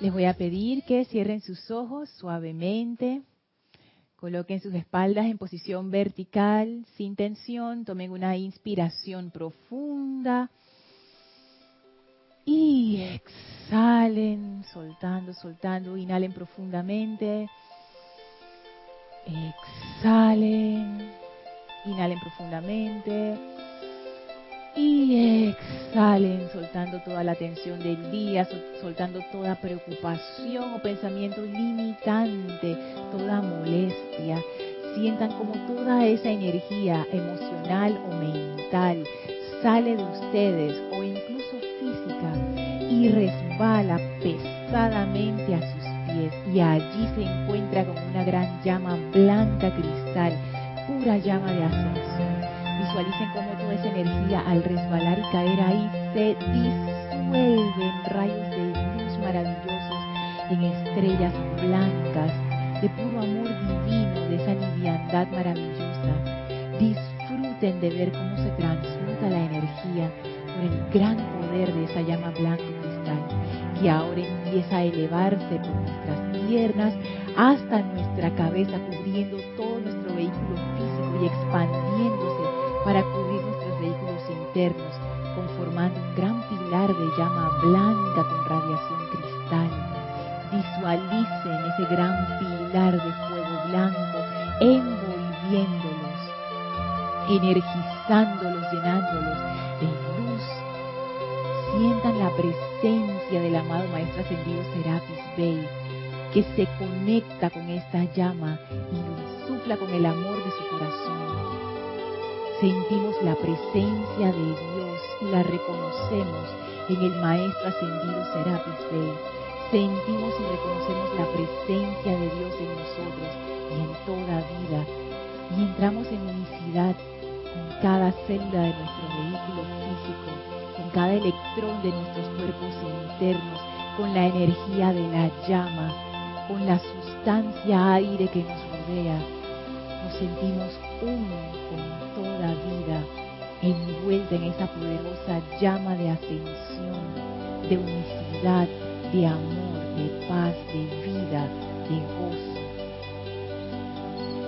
Les voy a pedir que cierren sus ojos suavemente, coloquen sus espaldas en posición vertical, sin tensión, tomen una inspiración profunda y exhalen, soltando, soltando, inhalen profundamente, exhalen, inhalen profundamente y exhalen, soltando toda la tensión del día, soltando toda preocupación o pensamiento limitante, toda molestia. Sientan como toda esa energía emocional o mental sale de ustedes o incluso física y resbala pesadamente a sus pies y allí se encuentra como una gran llama blanca cristal, pura llama de ascensión Visualicen cómo toda esa energía al resbalar y caer ahí se disuelve en rayos de luz maravillosos, en estrellas blancas, de puro amor divino, de esa liviandad maravillosa. Disfruten de ver cómo se transmuta la energía por el gran poder de esa llama blanco cristal, que ahora empieza a elevarse por nuestras piernas hasta nuestra cabeza, cubriendo todo nuestro vehículo físico y expandiéndose para cubrir nuestros vehículos internos, conformando un gran pilar de llama blanca con radiación cristal. Visualicen ese gran pilar de fuego blanco envolviéndolos, energizándolos, llenándolos de luz. Sientan la presencia del amado Maestro Ascendido Serapis Bey, que se conecta con esta llama y lo insufla con el amor de su corazón sentimos la presencia de Dios y la reconocemos en el Maestro Ascendido Serapis Bey. Sentimos y reconocemos la presencia de Dios en nosotros y en toda vida. Y entramos en unicidad con cada célula de nuestro vehículo físico, con cada electrón de nuestros cuerpos internos, con la energía de la llama, con la sustancia aire que nos rodea. Nos sentimos uno con toda vida envuelta en esa poderosa llama de ascensión, de unicidad, de amor, de paz, de vida, de gozo.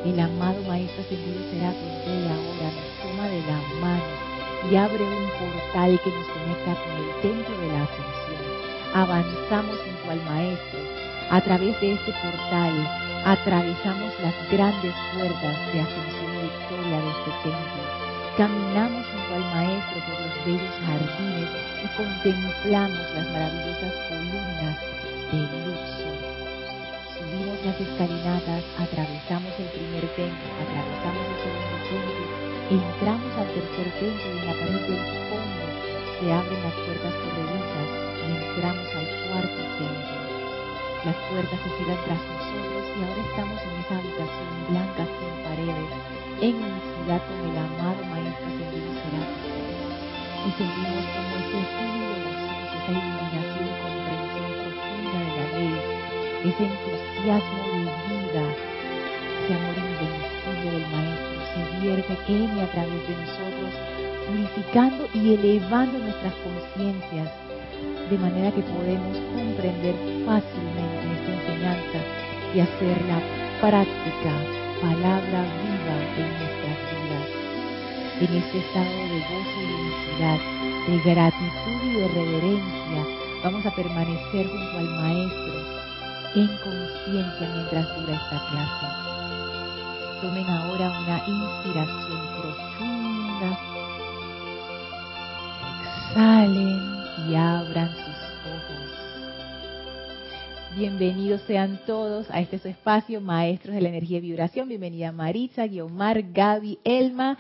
El amado Maestro Ascendido será Bey ahora nos toma de la mano y abre un portal que nos conecta con el templo de la ascensión. Avanzamos junto al Maestro. A través de este portal atravesamos las grandes puertas de ascensión de este templo. Caminamos junto al Maestro por los bellos jardines y contemplamos las maravillosas columnas de Luxor. Subimos las escalinatas, atravesamos el primer templo, atravesamos el segundo templo, entramos al tercer templo y en la pared del fondo se abren las puertas corredizas y entramos al cuarto templo. Las puertas se cierran tras nosotros y ahora estamos en esa habitación blanca sin paredes, en unicidad con el amado Maestro Ascendido Serapis. Y sentimos como ese gozoso, esa iluminación y comprensión profunda de la ley, ese entusiasmo de vida, ese amor invencible del Maestro se vierte en y a través de nosotros, purificando y elevando nuestras conciencias, de manera que podemos comprender fácilmente esta enseñanza y hacerla práctica, palabra viva en nuestras vidas. En este estado de gozo y unicidad, de gratitud y de reverencia, vamos a permanecer junto al Maestro en conciencia mientras dura esta clase. Tomen ahora una inspiración profunda. Exhalen y abran. Bienvenidos sean todos a este su espacio, Maestros de la Energía y Vibración. Bienvenida Maritza, Guiomar, Gaby, Elma.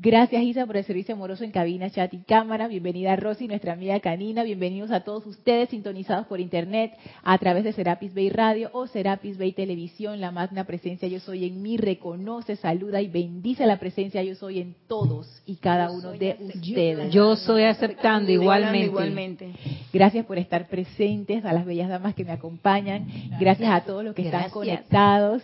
Gracias Isa por el servicio amoroso en cabina, chat y cámara. Bienvenida Rosy, nuestra amiga canina. Bienvenidos a todos ustedes sintonizados por internet a través de Serapis Bay Radio o Serapis Bay Televisión. La magna presencia yo soy en mí reconoce, saluda y bendice la presencia yo soy en todos y cada uno de ustedes. Yo soy aceptando igualmente. igualmente. Gracias por estar presentes, a las bellas damas que me acompañan. Gracias a todos los que están conectados.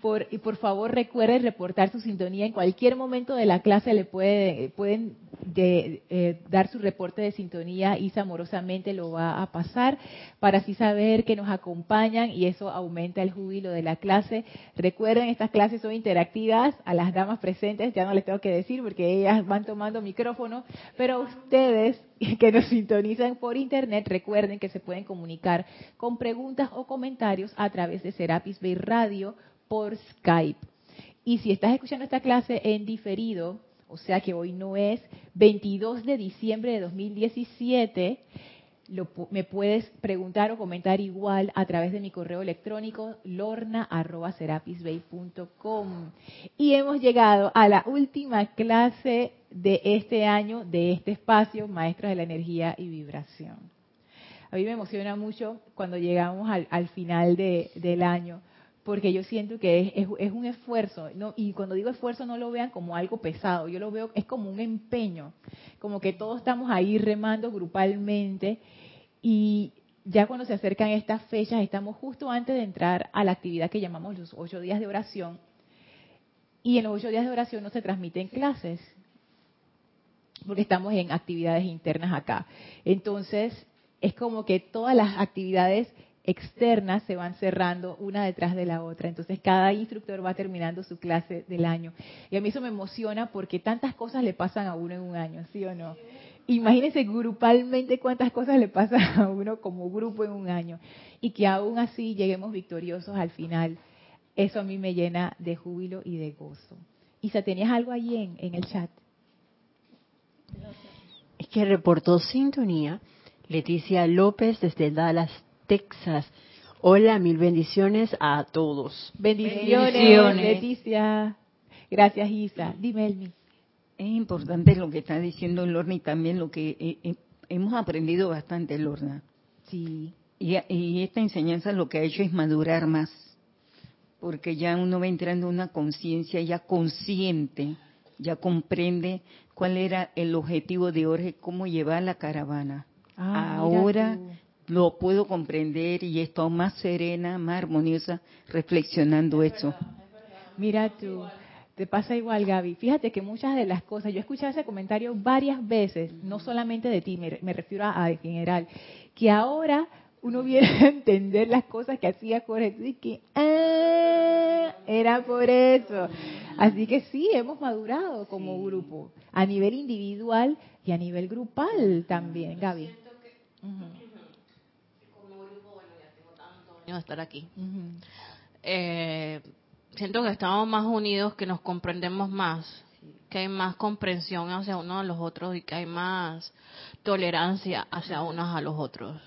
Por, y por favor recuerden reportar su sintonía. En cualquier momento de la clase le puede, pueden de, eh, dar su reporte de sintonía. Isa amorosamente lo va a pasar para así saber que nos acompañan y eso aumenta el júbilo de la clase. Recuerden, estas clases son interactivas. A las damas presentes ya no les tengo que decir porque ellas van tomando micrófono, pero ustedes que nos sintonizan por internet, recuerden que se pueden comunicar con preguntas o comentarios a través de Serapis Bay Radio por Skype. Y si estás escuchando esta clase en diferido, o sea que hoy no es 22 de diciembre de 2017, me puedes preguntar o comentar igual a través de mi correo electrónico lorna.serapisbay.com. Y hemos llegado a la última clase de este año, de este espacio, Maestros de la Energía y Vibración. A mí me emociona mucho cuando llegamos al, final del año, porque yo siento que es, un esfuerzo, y cuando digo esfuerzo no lo vean como algo pesado, yo lo veo, es como un empeño, como que todos estamos ahí remando grupalmente, y ya cuando se acercan estas fechas, estamos justo antes de entrar a la actividad que llamamos los ocho días de oración, y en los ocho días de oración no se transmiten clases, porque estamos en actividades internas acá. Entonces, es como que todas las actividades externas se van cerrando una detrás de la otra. Entonces cada instructor va terminando su clase del año. Y a mí eso me emociona porque tantas cosas le pasan a uno en un año, ¿sí o no? Imagínense grupalmente cuántas cosas le pasan a uno como grupo en un año. Y que aún así lleguemos victoriosos al final. Eso a mí me llena de júbilo y de gozo. Isa, ¿tenías algo allí en, en el chat? Es que reportó sintonía Leticia López desde Dallas, Texas. Hola, mil bendiciones a todos. Bendiciones, Leticia. Gracias, Isa. Dime, Elmi. Es importante lo que está diciendo Lorna y también lo que eh, eh, hemos aprendido bastante, Lorna. Sí. Y, y, esta enseñanza lo que ha hecho es madurar más, porque ya uno va entrando en una conciencia ya consciente, ya comprende cuál era el objetivo de Jorge, cómo llevar la caravana. Ah, Ahora lo puedo comprender y estoy más serena, más armoniosa reflexionando esto. Mira tú, te pasa igual, Gaby. Fíjate que muchas de las cosas, yo he escuchado ese comentario varias veces, no solamente de ti, me, refiero a, en general, que ahora uno viene a entender las cosas que hacía Jorge y que ah, era por eso. Así que sí, hemos madurado como grupo, a nivel individual y a nivel grupal también, Gaby. Como grupo, bueno, ya tengo tantos años de estar aquí. eh, siento que estamos más unidos, que nos comprendemos más, que hay más comprensión hacia unos a los otros y que hay más tolerancia hacia unos a los otros.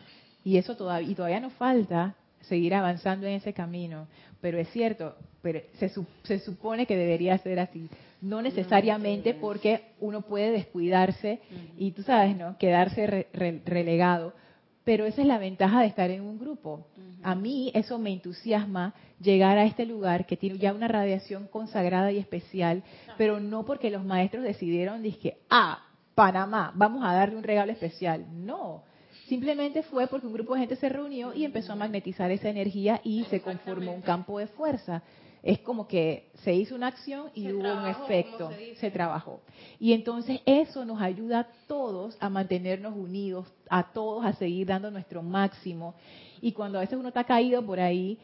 Y eso todavía, y todavía nos falta seguir avanzando en ese camino, pero es cierto, pero se, se supone que debería ser así. No necesariamente porque uno puede descuidarse y tú sabes, ¿no? Quedarse relegado. Pero esa es la ventaja de estar en un grupo. A mí eso me entusiasma llegar a este lugar que tiene ya una radiación consagrada y especial, pero no porque los maestros decidieron, dije, ah, Panamá, vamos a darle un regalo especial. No, simplemente fue porque un grupo de gente se reunió y empezó a magnetizar esa energía y se conformó un campo de fuerza es como que se hizo una acción y hubo un efecto, se, trabajó. Y entonces eso nos ayuda a todos a mantenernos unidos, a todos a seguir dando nuestro máximo. Y cuando a veces uno está caído por ahí,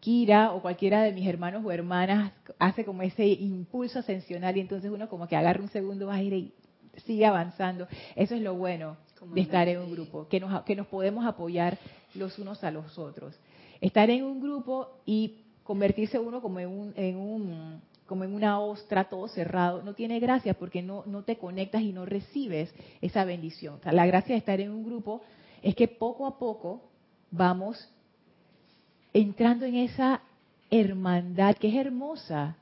Kira o cualquiera de mis hermanos o hermanas hace como ese impulso ascensional y entonces uno como que agarra un segundo aire y sigue avanzando. Eso es lo bueno de estar en un grupo, que nos, que nos podemos apoyar los unos a los otros. Estar en un grupo y convertirse uno como en un, en un como en una ostra todo cerrado, no tiene gracia porque no, no te conectas y no recibes esa bendición. la gracia de estar en un grupo es que poco a poco vamos entrando en esa hermandad que es hermosa,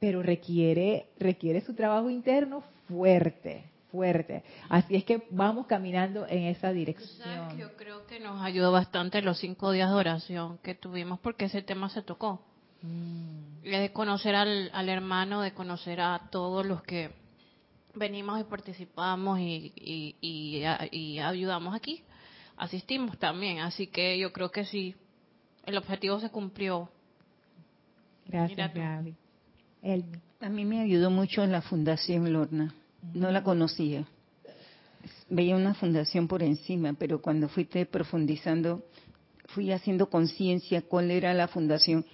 pero requiere, requiere su trabajo interno fuerte fuerte. Así es que vamos caminando en esa dirección. yo creo que nos ayudó bastante los cinco días de oración que tuvimos porque ese tema se tocó. Mm. De conocer al, hermano, de conocer a todos los que venimos y participamos y, y, ayudamos aquí. Asistimos también, así que yo creo que sí, el objetivo se cumplió. Gracias, Gaby. Elmi. A mí me ayudó mucho en la Fundación Lorna. No la conocía. Veía una fundación por encima, pero cuando fuiste profundizando, fui haciendo conciencia cuál era la fundación,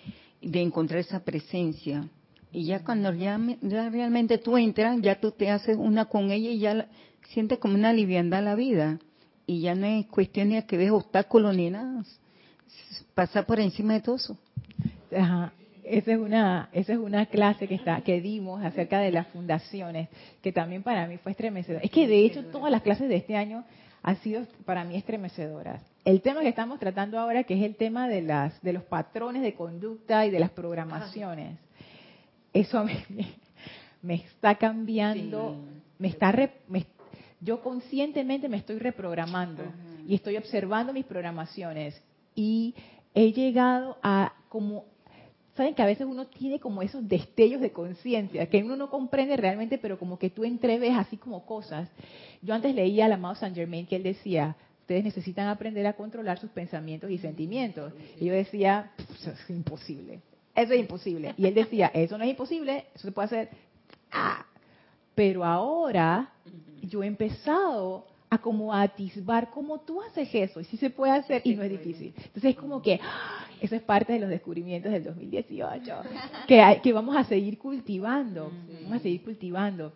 de encontrar esa presencia. Y ya cuando ya, realmente tú entras, ya tú te haces una con ella y ya sientes como una liviandad la vida. Y ya no es cuestión de que ves obstáculos ni nada. Pasa por encima de todo eso. Ajá esa es una esa es una clase que está que dimos acerca de las fundaciones que también para mí fue estremecedora es que de hecho todas las clases de este año han sido para mí estremecedoras. El tema que estamos tratando ahora que es el tema de las de los patrones de conducta y de las programaciones eso me, me está cambiando me está yo conscientemente me estoy reprogramando y estoy observando mis programaciones y he llegado a como saben que a veces uno tiene como esos destellos de conciencia, que uno no comprende realmente, pero como que tú entreves así como cosas. Yo antes leía al amado Saint Germain que él decía, ustedes necesitan aprender a controlar sus pensamientos y sentimientos. Y yo decía, eso es imposible, eso es imposible. Y él decía, eso no es imposible, eso se puede hacer. Ah. Pero ahora yo he empezado a como atisbar cómo tú haces eso y si se puede hacer y no es difícil. Entonces es como que ¡ah! eso es parte de los descubrimientos del 2018 que, que vamos a seguir cultivando, vamos a seguir cultivando.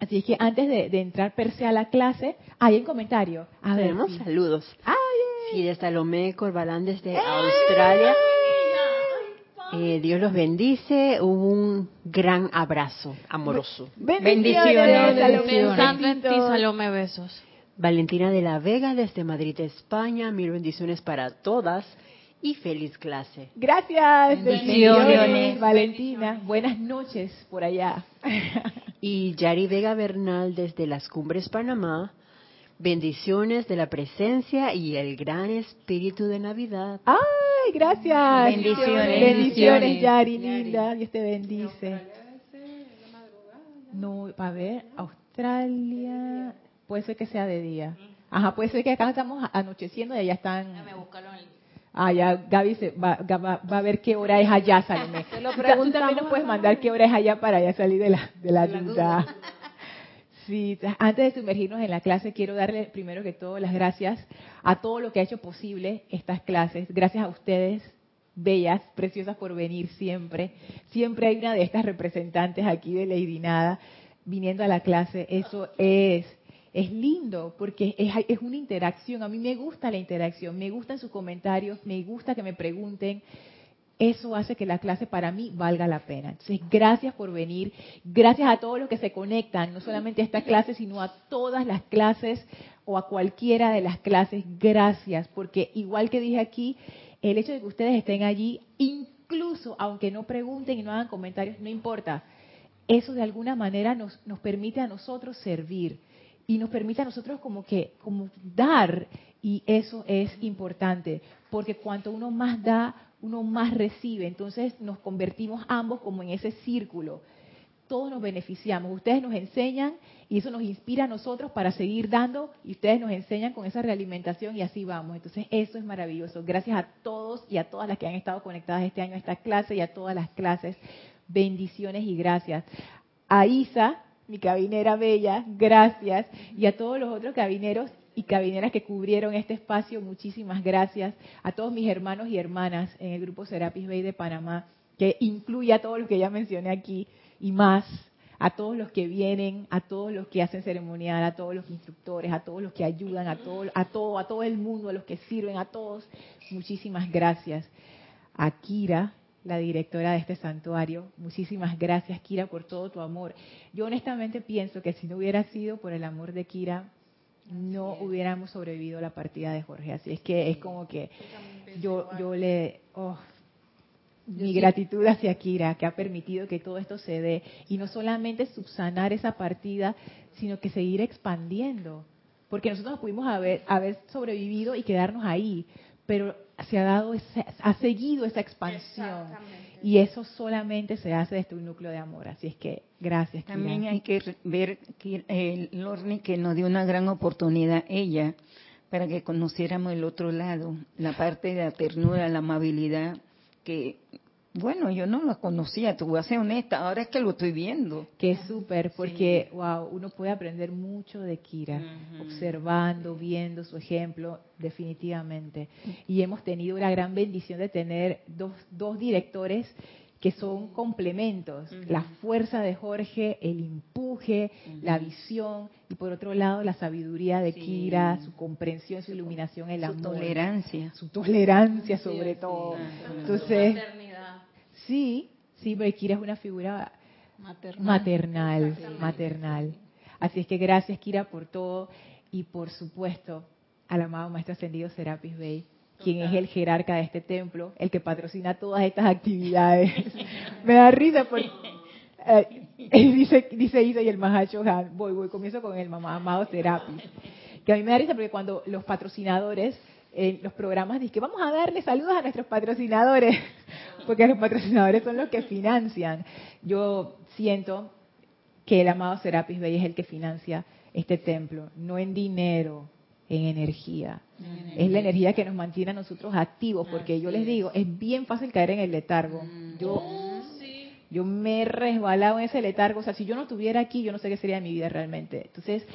Así es que antes de, entrar per se a la clase, hay un comentario. A Tenemos saludos. Ay, sí, de Salomé Corbalán desde Australia. Eh, Dios los bendice. Un gran abrazo amoroso. Bendiciones. Pensando en ti, Salomé, besos. Valentina de la Vega desde Madrid, España. Mil bendiciones para todas y feliz clase. Gracias. Bendiciones. Valentina. Buenas noches por allá. y Yari Vega Bernal desde las Cumbres, Panamá. Bendiciones de la presencia y el gran espíritu de Navidad. ¡Ay, gracias! Bendiciones. Bendiciones, Yari, linda. Dios te bendice. No, a ver, Australia puede ser que sea de día. Ajá, puede ser que acá estamos anocheciendo y allá están... Ah, ya Gaby se va, va, a ver qué hora es allá, Salomé. Tú también nos puedes mandar qué hora es allá para ya salir de la, de la, duda. Sí, antes de sumergirnos en la clase, quiero darle primero que todo las gracias a todo lo que ha hecho posible estas clases. Gracias a ustedes, bellas, preciosas por venir siempre. Siempre hay una de estas representantes aquí de Lady Nada viniendo a la clase. Eso es es lindo porque es, una interacción. A mí me gusta la interacción, me gustan sus comentarios, me gusta que me pregunten. Eso hace que la clase para mí valga la pena. Entonces, gracias por venir. Gracias a todos los que se conectan, no solamente a esta clase, sino a todas las clases o a cualquiera de las clases. Gracias, porque igual que dije aquí, el hecho de que ustedes estén allí, incluso aunque no pregunten y no hagan comentarios, no importa. Eso de alguna manera nos, nos permite a nosotros servir y nos permite a nosotros como que como dar y eso es importante porque cuanto uno más da uno más recibe. Entonces nos convertimos ambos como en ese círculo. Todos nos beneficiamos. Ustedes nos enseñan y eso nos inspira a nosotros para seguir dando y ustedes nos enseñan con esa realimentación y así vamos. Entonces eso es maravilloso. Gracias a todos y a todas las que han estado conectadas este año a esta clase y a todas las clases. Bendiciones y gracias. A Isa mi cabinera bella, gracias. Y a todos los otros cabineros y cabineras que cubrieron este espacio, muchísimas gracias. A todos mis hermanos y hermanas en el grupo Serapis Bay de Panamá, que incluye a todos los que ya mencioné aquí y más. A todos los que vienen, a todos los que hacen ceremonial, a todos los instructores, a todos los que ayudan, a todo, a todo, a todo el mundo, a los que sirven, a todos, muchísimas gracias. A Kira, la directora de este santuario. Muchísimas gracias, Kira, por todo tu amor. Yo honestamente pienso que si no hubiera sido por el amor de Kira, no hubiéramos sobrevivido a la partida de Jorge. Así es que es como que yo, yo le... Oh, mi gratitud hacia Kira, que ha permitido que todo esto se dé. Y no solamente subsanar esa partida, sino que seguir expandiendo. Porque nosotros pudimos haber, haber sobrevivido y quedarnos ahí pero se ha dado, ha seguido esa expansión. Y eso solamente se hace desde un núcleo de amor. Así es que gracias. También hay que ver que el Lorne que nos dio una gran oportunidad ella para que conociéramos el otro lado, la parte de la ternura, la amabilidad que Bueno, yo no lo conocía, te voy a ser honesta, ahora es que lo estoy viendo. Que es súper, porque, wow, uno puede aprender mucho de Kira, observando, viendo su ejemplo, definitivamente. Y hemos tenido la gran bendición de tener dos, dos directores que son complementos, la fuerza de Jorge, el empuje, la visión y por otro lado la sabiduría de Kira, su comprensión, su iluminación, el amor, su tolerancia, su tolerancia sobre todo. Entonces, sí, sí, Kira es una figura maternal, maternal. Así es que gracias Kira por todo y por supuesto al amado Maestro Ascendido Serapis Bey quien es el jerarca de este templo, el que patrocina todas estas actividades. Me da risa porque eh, dice, dice Isa y el Mahacho voy, voy, comienzo con el mamá amado Serapis. Que a mí me da risa porque cuando los patrocinadores, en los programas dicen que vamos a darle saludos a nuestros patrocinadores, porque los patrocinadores son los que financian. Yo siento que el amado Serapis Bey es el que financia este templo, no en dinero, en energía. Es la energía que nos mantiene a nosotros activos, porque yo les digo, es bien fácil caer en el letargo. Mm. Yo, yo me he resbalado en ese letargo, o sea, si yo no estuviera aquí, yo no sé qué sería de mi vida realmente. Entonces,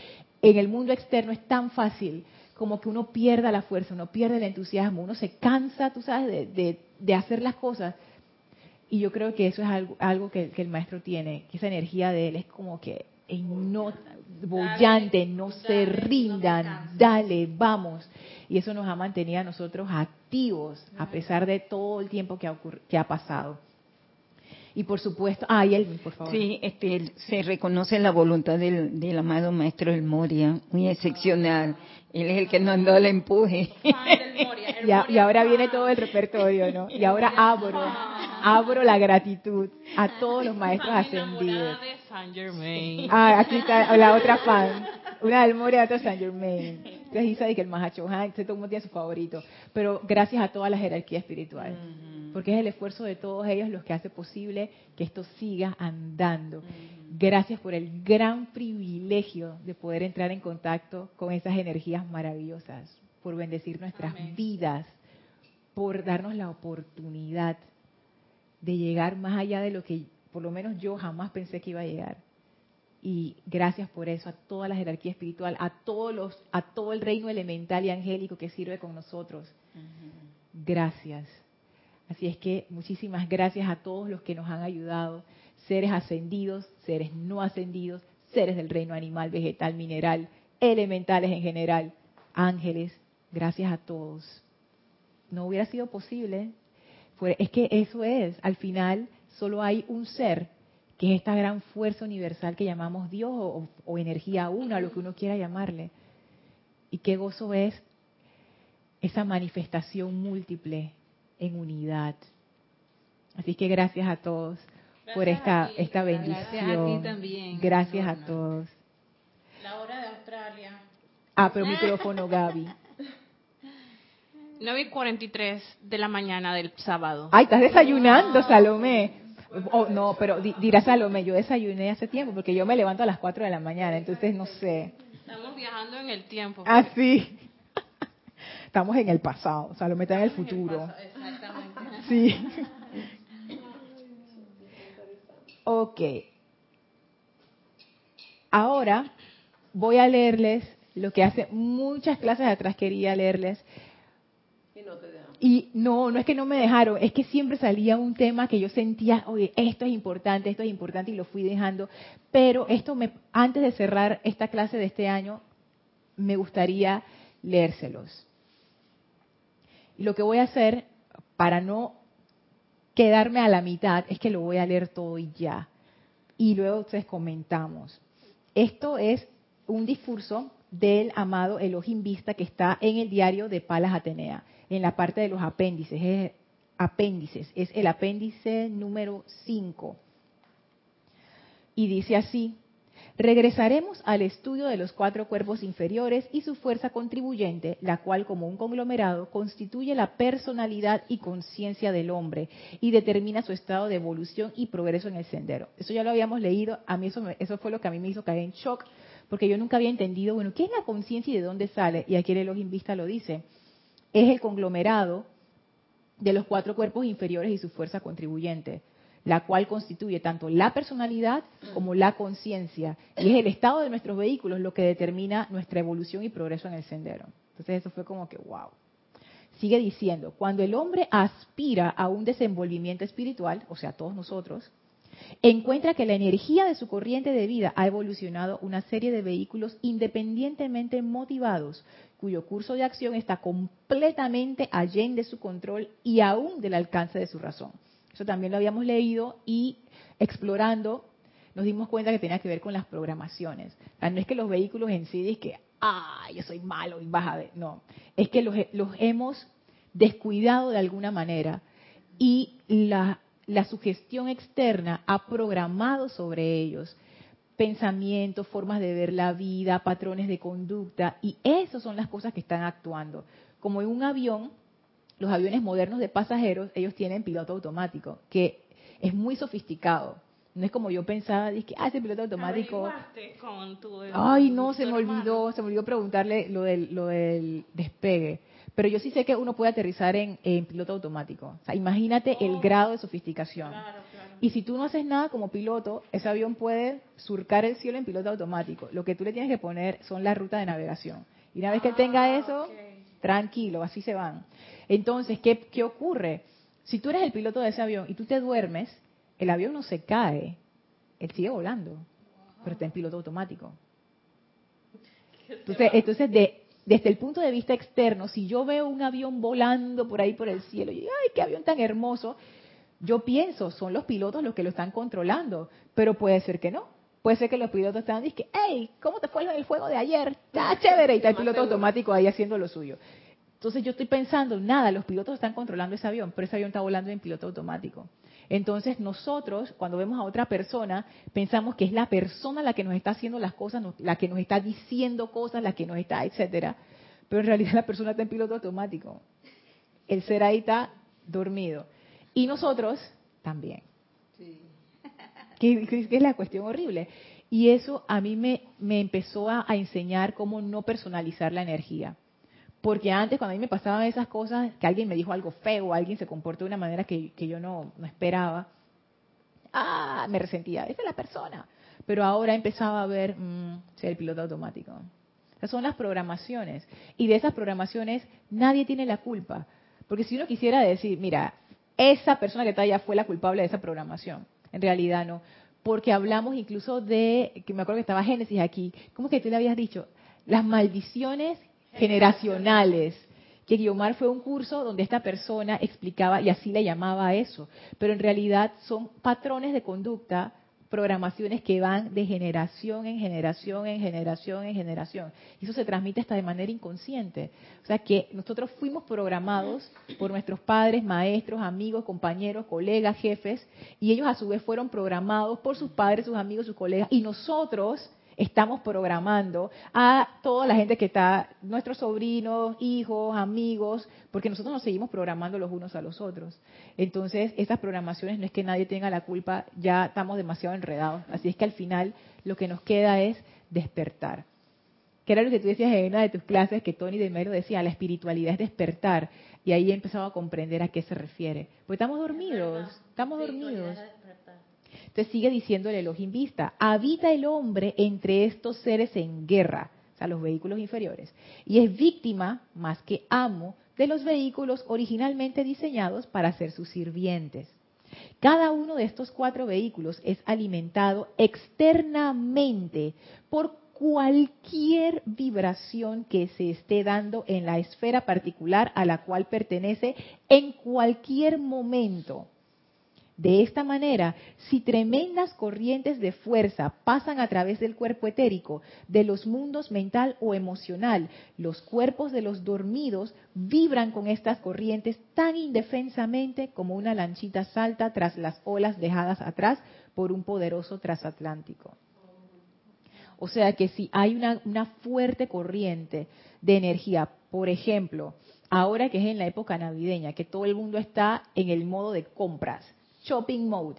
en el mundo externo es tan fácil como que uno pierda la fuerza, uno pierde el entusiasmo, uno se cansa, tú sabes, de, de, hacer las cosas. Y yo creo que eso es algo, algo que, que el maestro tiene, que esa energía de él es como que no, bollante, no se rindan, dale, vamos. Y eso nos ha mantenido a nosotros activos a pesar de todo el tiempo que ha, que ha pasado. Y por supuesto, ah, y por favor. Sí, este, se reconoce la voluntad del, del amado maestro El Moria, muy excepcional. Él es el que nos andó el empuje. y, y ahora viene todo el repertorio, ¿no? Y ahora abro, abro la gratitud a todos los maestros ascendidos. Ah, aquí está la otra fan. Una del Moria otra Saint Germain. Entonces dice que el Mahacho, todo el mundo tiene su favorito. Pero gracias a toda la jerarquía espiritual. Porque es el esfuerzo de todos ellos los que hace posible que esto siga andando. Gracias por el gran privilegio de poder entrar en contacto con esas energías maravillosas, por bendecir nuestras vidas, por darnos la oportunidad de llegar más allá de lo que por lo menos yo jamás pensé que iba a llegar. Y gracias por eso a toda la jerarquía espiritual, a todos los, a todo el reino elemental y angélico que sirve con nosotros. Gracias. Así es que muchísimas gracias a todos los que nos han ayudado, seres ascendidos, seres no ascendidos, seres del reino animal, vegetal, mineral, elementales en general, ángeles, gracias a todos. No hubiera sido posible. Es que eso es, al final solo hay un ser, que es esta gran fuerza universal que llamamos Dios o, energía una, lo que uno quiera llamarle. Y qué gozo es esa manifestación múltiple en unidad. Así que gracias a todos por esta, esta bendición. Gracias a ti también. Gracias a todos. La hora de Australia. Ah, pero micrófono, Gaby. 9 y 43 de la mañana del sábado. Ay, estás desayunando, Salomé. Oh, no, pero dirá Salomé, yo desayuné hace tiempo porque yo me levanto a las 4 de la mañana, entonces no sé. Estamos viajando en el tiempo. Ah, sí. Estamos en el pasado, Salomé está en el futuro. exactamente. Sí. Ok. Ahora voy a leerles lo que hace muchas clases atrás quería leerles, y no, no es que no me dejaron, es que siempre salía un tema que yo sentía, oye, esto es importante, esto es importante y lo fui dejando. Pero esto me, antes de cerrar esta clase de este año, me gustaría leérselos. Y lo que voy a hacer para no quedarme a la mitad es que lo voy a leer todo y ya. Y luego ustedes comentamos. Esto es un discurso del amado Elohim Vista que está en el diario de Palas Atenea en la parte de los apéndices. Es, apéndices, es el apéndice número 5. Y dice así, regresaremos al estudio de los cuatro cuerpos inferiores y su fuerza contribuyente, la cual como un conglomerado constituye la personalidad y conciencia del hombre y determina su estado de evolución y progreso en el sendero. Eso ya lo habíamos leído, a mí eso, eso fue lo que a mí me hizo caer en shock, porque yo nunca había entendido, bueno, ¿qué es la conciencia y de dónde sale? Y aquí el Elohim Vista lo dice es el conglomerado de los cuatro cuerpos inferiores y su fuerza contribuyente, la cual constituye tanto la personalidad como la conciencia. Y es el estado de nuestros vehículos lo que determina nuestra evolución y progreso en el sendero. Entonces eso fue como que, wow. Sigue diciendo, cuando el hombre aspira a un desenvolvimiento espiritual, o sea, todos nosotros, encuentra que la energía de su corriente de vida ha evolucionado una serie de vehículos independientemente motivados, cuyo curso de acción está completamente allende de su control y aún del alcance de su razón. Eso también lo habíamos leído y explorando nos dimos cuenta que tenía que ver con las programaciones. no es que los vehículos en sí es que, ah, yo soy malo y vas a ver. No, es que los, los hemos descuidado de alguna manera y la, la sugestión externa ha programado sobre ellos pensamientos, formas de ver la vida, patrones de conducta, y esas son las cosas que están actuando. Como en un avión, los aviones modernos de pasajeros, ellos tienen piloto automático, que es muy sofisticado. No es como yo pensaba, dije, ah, ese piloto automático. Ay, no, se me olvidó, se me olvidó preguntarle lo del, lo del despegue. Pero yo sí sé que uno puede aterrizar en, piloto automático. O sea, imagínate el oh. grado de sofisticación. Y si tú no haces nada como piloto, ese avión puede surcar el cielo en piloto automático. Lo que tú le tienes que poner son las rutas de navegación. Y una vez que él tenga ah, eso, tranquilo, así se van. Entonces, ¿qué, ¿qué ocurre? Si tú eres el piloto de ese avión y tú te duermes, el avión no se cae, él sigue volando, pero está en piloto automático. Entonces, entonces de, desde el punto de vista externo, si yo veo un avión volando por ahí por el cielo, y ay, qué avión tan hermoso, yo pienso, son los pilotos los que lo están controlando, pero puede ser que no. Puede ser que los pilotos están diciendo, hey, ¿cómo te fue el juego de ayer? Está chévere, y está el piloto automático ahí haciendo lo suyo. Entonces yo estoy pensando, nada, los pilotos están controlando ese avión, pero ese avión está volando en piloto automático. Entonces nosotros, cuando vemos a otra persona, pensamos que es la persona la que nos está haciendo las cosas, la que nos está diciendo cosas, la que nos está, etcétera. Pero en realidad la persona está en piloto automático. El ser ahí está dormido. Y nosotros también. Sí. Que, es la cuestión horrible. Y eso a mí me, me empezó a enseñar cómo no personalizar la energía. Porque antes, cuando a mí me pasaban esas cosas, que alguien me dijo algo feo, alguien se comportó de una manera que, yo no, esperaba, ah, me resentía, esa es la persona. Pero ahora empezaba a ver, mm, ser el piloto automático. Esas son las programaciones. Y de esas programaciones nadie tiene la culpa. Porque si uno quisiera decir, mira, esa persona que está allá fue la culpable de esa programación, en realidad no. Porque hablamos incluso de, que me acuerdo que estaba Génesis aquí, ¿cómo que tú le habías dicho? Las maldiciones generacionales. Que Guiomar fue un curso donde esta persona explicaba, y así le llamaba a eso, pero en realidad son patrones de conducta, programaciones que van de generación en generación, en generación, en generación. Y eso se transmite hasta de manera inconsciente. O sea que nosotros fuimos programados por nuestros padres, maestros, amigos, compañeros, colegas, jefes, y ellos a su vez fueron programados por sus padres, sus amigos, sus colegas, y nosotros estamos programando a toda la gente que está, nuestros sobrinos, hijos, amigos, porque nosotros nos seguimos programando los unos a los otros. Entonces, estas programaciones no es que nadie tenga la culpa, ya estamos demasiado enredados. Así es que al final lo que nos queda es despertar. Que era lo que tú decías en una de tus clases, que Tony de Mero decía, la espiritualidad es despertar. Y ahí he empezado a comprender a qué se refiere. Pues estamos dormidos, estamos dormidos. Entonces sigue diciendo el Elohim habita el hombre entre estos seres en guerra, o sea, los vehículos inferiores, y es víctima más que amo de los vehículos originalmente diseñados para ser sus sirvientes. Cada uno de estos cuatro vehículos es alimentado externamente por cualquier vibración que se esté dando en la esfera particular a la cual pertenece en cualquier momento. De esta manera, si tremendas corrientes de fuerza pasan a través del cuerpo etérico, de los mundos mental o emocional, los cuerpos de los dormidos vibran con estas corrientes tan indefensamente como una lanchita salta tras las olas dejadas atrás por un poderoso transatlántico. O sea que si hay una, una fuerte corriente de energía, por ejemplo, ahora que es en la época navideña, que todo el mundo está en el modo de compras, shopping mode,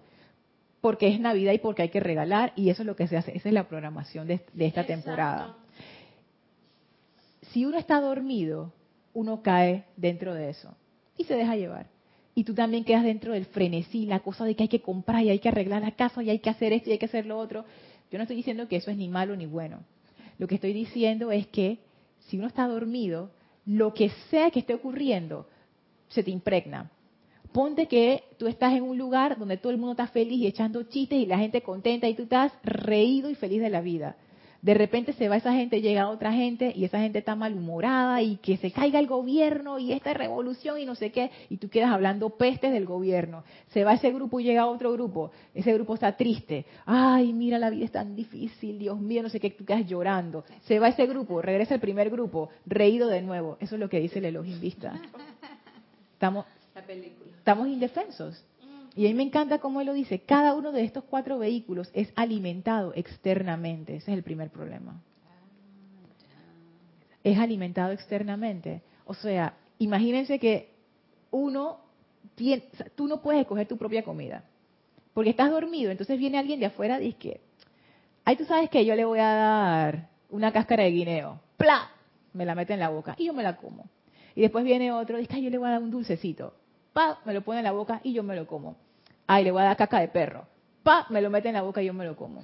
porque es Navidad y porque hay que regalar y eso es lo que se hace, esa es la programación de, esta temporada. Si uno está dormido, uno cae dentro de eso y se deja llevar. y tú también quedas dentro del frenesí, la cosa de que hay que comprar y hay que arreglar la casa y hay que hacer esto y hay que hacer lo otro. Yo no estoy diciendo que eso es ni malo ni bueno. Lo que estoy diciendo es que si uno está dormido, lo que sea que esté ocurriendo, se te impregna. Ponte que tú estás en un lugar donde todo el mundo está feliz y echando chistes y la gente contenta y tú estás reído y feliz de la vida. De repente se va esa gente, llega otra gente y esa gente está malhumorada y que se caiga el gobierno y esta revolución y no sé qué, y tú quedas hablando pestes del gobierno. Se va ese grupo y llega otro grupo, ese grupo está triste. Ay, mira, la vida es tan difícil, Dios mío, no sé qué, tú quedas llorando. Se va ese grupo, regresa el primer grupo, reído de nuevo. Eso es lo que dice el Elohim Estamos, estamos indefensos. Y a mí me encanta cómo él lo dice, cada uno de estos cuatro vehículos es alimentado externamente, ese es el primer problema. Es alimentado externamente. O sea, imagínense que uno, tiene, tú no puedes escoger tu propia comida, porque estás dormido, entonces viene alguien de afuera y dice que, ay, tú sabes que yo le voy a dar una cáscara de guineo, ¡pla! Me la mete en la boca y yo me la como. Y después viene otro, dice, ay, yo le voy a dar un dulcecito, ¡pa! Me lo pone en la boca y yo me lo como ay, le voy a dar caca de perro. Pa, me lo mete en la boca y yo me lo como.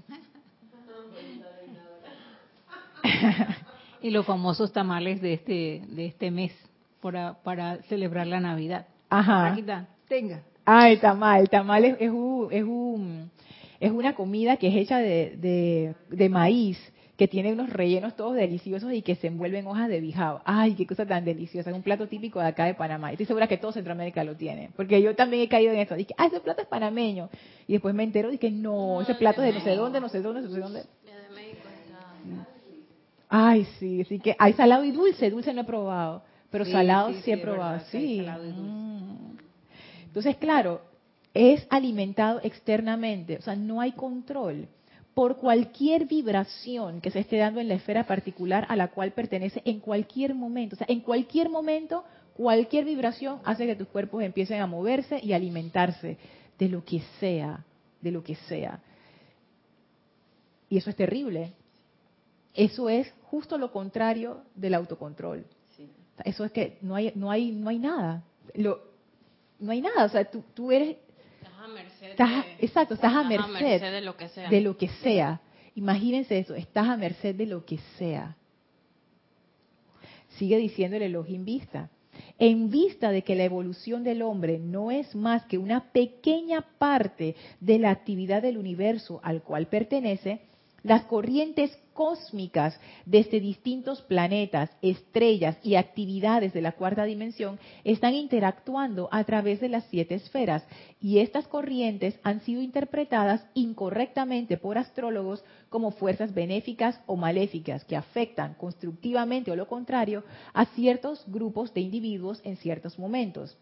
y los famosos tamales de este de este mes para, para celebrar la Navidad. Ajá. Aquí está, tenga. Ah, el tamal. El tamal es, es, un, es, un, es una comida que es hecha de, de, de maíz que tiene unos rellenos todos deliciosos y que se envuelven hojas de bijao. Ay, qué cosa tan deliciosa. Es un plato típico de acá de Panamá. Estoy segura que todo Centroamérica lo tiene. Porque yo también he caído en eso. Dije, ah, ese plato es panameño. Y después me entero y dije, no, ese plato es de no sé dónde, no sé dónde, no sé dónde. Ay, sí, así que hay salado y dulce. Dulce no he probado. Pero salado sí, he probado. Sí. Mm. Entonces, claro, es alimentado externamente. O sea, no hay control por cualquier vibración que se esté dando en la esfera particular a la cual pertenece en cualquier momento. O sea, en cualquier momento, cualquier vibración hace que tus cuerpos empiecen a moverse y alimentarse de lo que sea, de lo que sea. Y eso es terrible. Eso es justo lo contrario del autocontrol. Eso es que no hay, no hay, no hay nada. Lo, no hay nada. O sea, tú, tú eres exacto, estás a merced, de lo que sea. De lo que sea. Imagínense eso, estás a merced de lo que sea. Sigue diciendo el Elohim Vista. En vista de que la evolución del hombre no es más que una pequeña parte de la actividad del universo al cual pertenece, las corrientes cósmicas desde distintos planetas, estrellas y actividades de la cuarta dimensión están interactuando a través de las siete esferas y estas corrientes han sido interpretadas incorrectamente por astrólogos como fuerzas benéficas o maléficas que afectan constructivamente o lo contrario a ciertos grupos de individuos en ciertos momentos.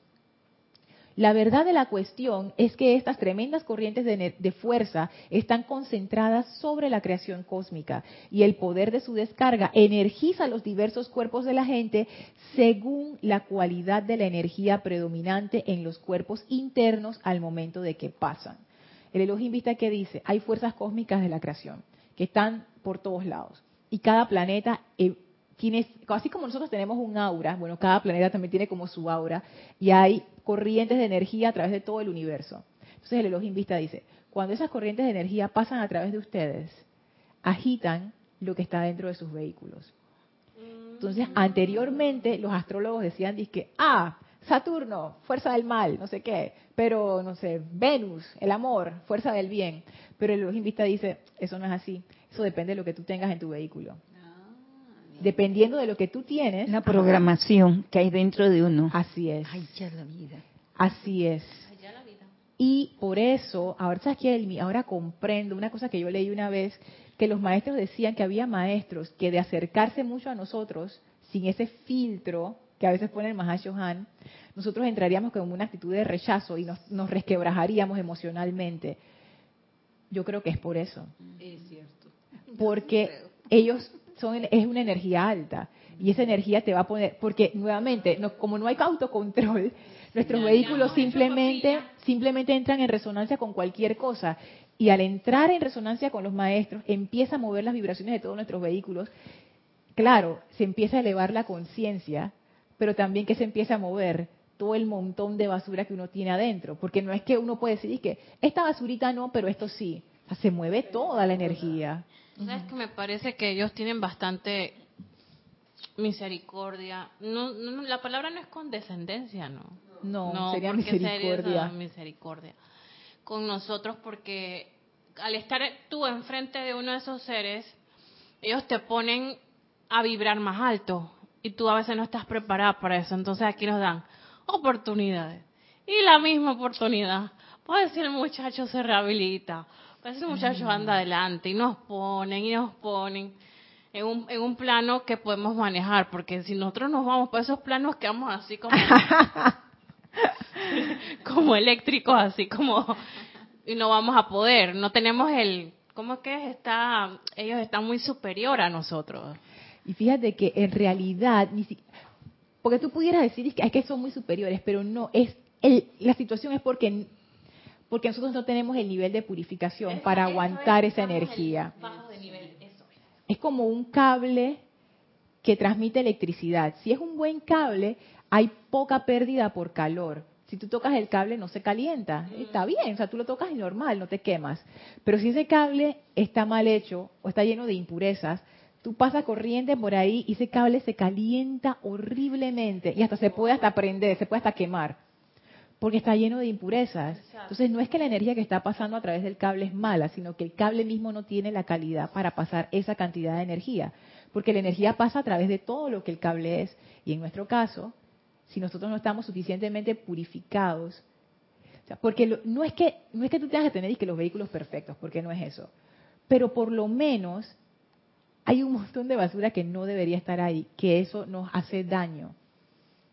La verdad de la cuestión es que estas tremendas corrientes de, fuerza están concentradas sobre la creación cósmica y el poder de su descarga energiza los diversos cuerpos de la gente según la cualidad de la energía predominante en los cuerpos internos al momento de que pasan. El Elohim Vista que dice, hay fuerzas cósmicas de la creación que están por todos lados y cada planeta así como nosotros tenemos un aura, bueno, cada planeta también tiene como su aura y hay corrientes de energía a través de todo el universo. Entonces el Elohim Vista dice, cuando esas corrientes de energía pasan a través de ustedes, agitan lo que está dentro de sus vehículos. Entonces, anteriormente los astrólogos decían que, ah, Saturno, fuerza del mal, no sé qué, pero no sé, Venus, el amor, fuerza del bien. Pero el Elohim Vista dice, eso no es así, eso depende de lo que tú tengas en tu vehículo dependiendo de lo que tú tienes. La programación que hay dentro de uno. Así es. Ay, ya la vida. Así es. Y por eso, ahora sabes que ahora comprendo una cosa que yo leí una vez, que los maestros decían que había maestros que de acercarse mucho a nosotros, sin ese filtro que a veces pone el Mahashohan, nosotros entraríamos con una actitud de rechazo y nos, nos resquebrajaríamos emocionalmente. Yo creo que es por eso. Es cierto. Porque ellos es una energía alta. Y esa energía te va a poner, porque nuevamente, como no hay autocontrol, nuestros vehículos simplemente, simplemente entran en resonancia con cualquier cosa. Y al entrar en resonancia con los maestros, empieza a mover las vibraciones de todos nuestros vehículos. Claro, se empieza a elevar la conciencia, pero también que se empieza a mover todo el montón de basura que uno tiene adentro, porque no es que uno puede decir que esta basurita no, pero esto sí. se mueve toda la energía. ¿Sabes que me parece que ellos tienen bastante misericordia? No, la palabra no es condescendencia, ¿no? No, sería misericordia. misericordia. Con nosotros porque al estar tú enfrente de uno de esos seres, ellos te ponen a vibrar más alto y tú a veces no estás preparada para eso. Entonces aquí nos dan oportunidades. Y la misma oportunidad. Puede ser el muchacho se rehabilita, puede ser el muchacho anda adelante y nos ponen y nos ponen en un, en un plano que podemos manejar, porque si nosotros nos vamos por esos planos quedamos así como, como eléctricos, así como, y no vamos a poder, no tenemos el, ¿cómo es que está? Ellos están muy superior a nosotros. Y fíjate que en realidad, ni porque tú pudieras decir que, es que son muy superiores, pero no, es el, la situación es porque, porque nosotros no tenemos el nivel de purificación para aguantar esa energía. Es como un cable que transmite electricidad. Si es un buen cable, hay poca pérdida por calor. Si tú tocas el cable no se calienta, está bien, o sea, tú lo tocas y normal, no te quemas. Pero si ese cable está mal hecho o está lleno de impurezas, Tú pasas corriente por ahí y ese cable se calienta horriblemente y hasta se puede hasta prender, se puede hasta quemar, porque está lleno de impurezas. Entonces no es que la energía que está pasando a través del cable es mala, sino que el cable mismo no tiene la calidad para pasar esa cantidad de energía, porque la energía pasa a través de todo lo que el cable es. Y en nuestro caso, si nosotros no estamos suficientemente purificados, porque no es que no es que tú tengas que tener que los vehículos perfectos, porque no es eso, pero por lo menos hay un montón de basura que no debería estar ahí, que eso nos hace daño.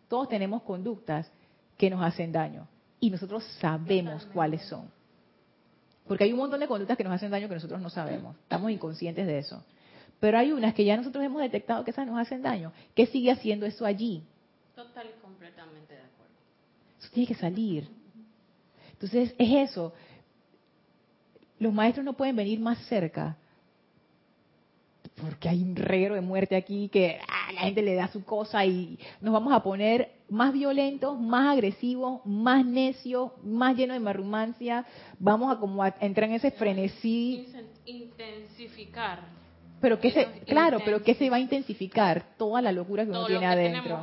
Todos tenemos conductas que nos hacen daño y nosotros sabemos cuáles son. Porque hay un montón de conductas que nos hacen daño que nosotros no sabemos, estamos inconscientes de eso. Pero hay unas que ya nosotros hemos detectado que esas nos hacen daño. ¿Qué sigue haciendo eso allí? Total y completamente de acuerdo. Eso tiene que salir. Entonces, es eso. Los maestros no pueden venir más cerca porque hay un reguero de muerte aquí que ah, la gente le da su cosa y nos vamos a poner más violentos, más agresivos, más necios, más llenos de marrumancia, vamos a como entrar en ese frenesí. Intensificar. Pero que se, claro, pero que se va a intensificar toda la locura que uno tiene adentro.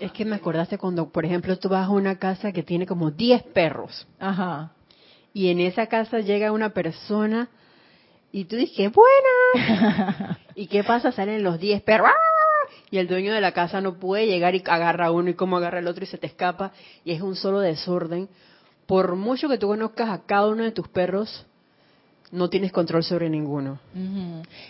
Es que me acordaste cuando, por ejemplo, tú vas a una casa que tiene como 10 perros. Ajá. Y en esa casa llega una persona y tú dices, buena. ¿Y qué pasa? Salen los 10 perros. Y el dueño de la casa no puede llegar y agarra uno y como agarra el otro y se te escapa. Y es un solo desorden. Por mucho que tú conozcas a cada uno de tus perros, no tienes control sobre ninguno.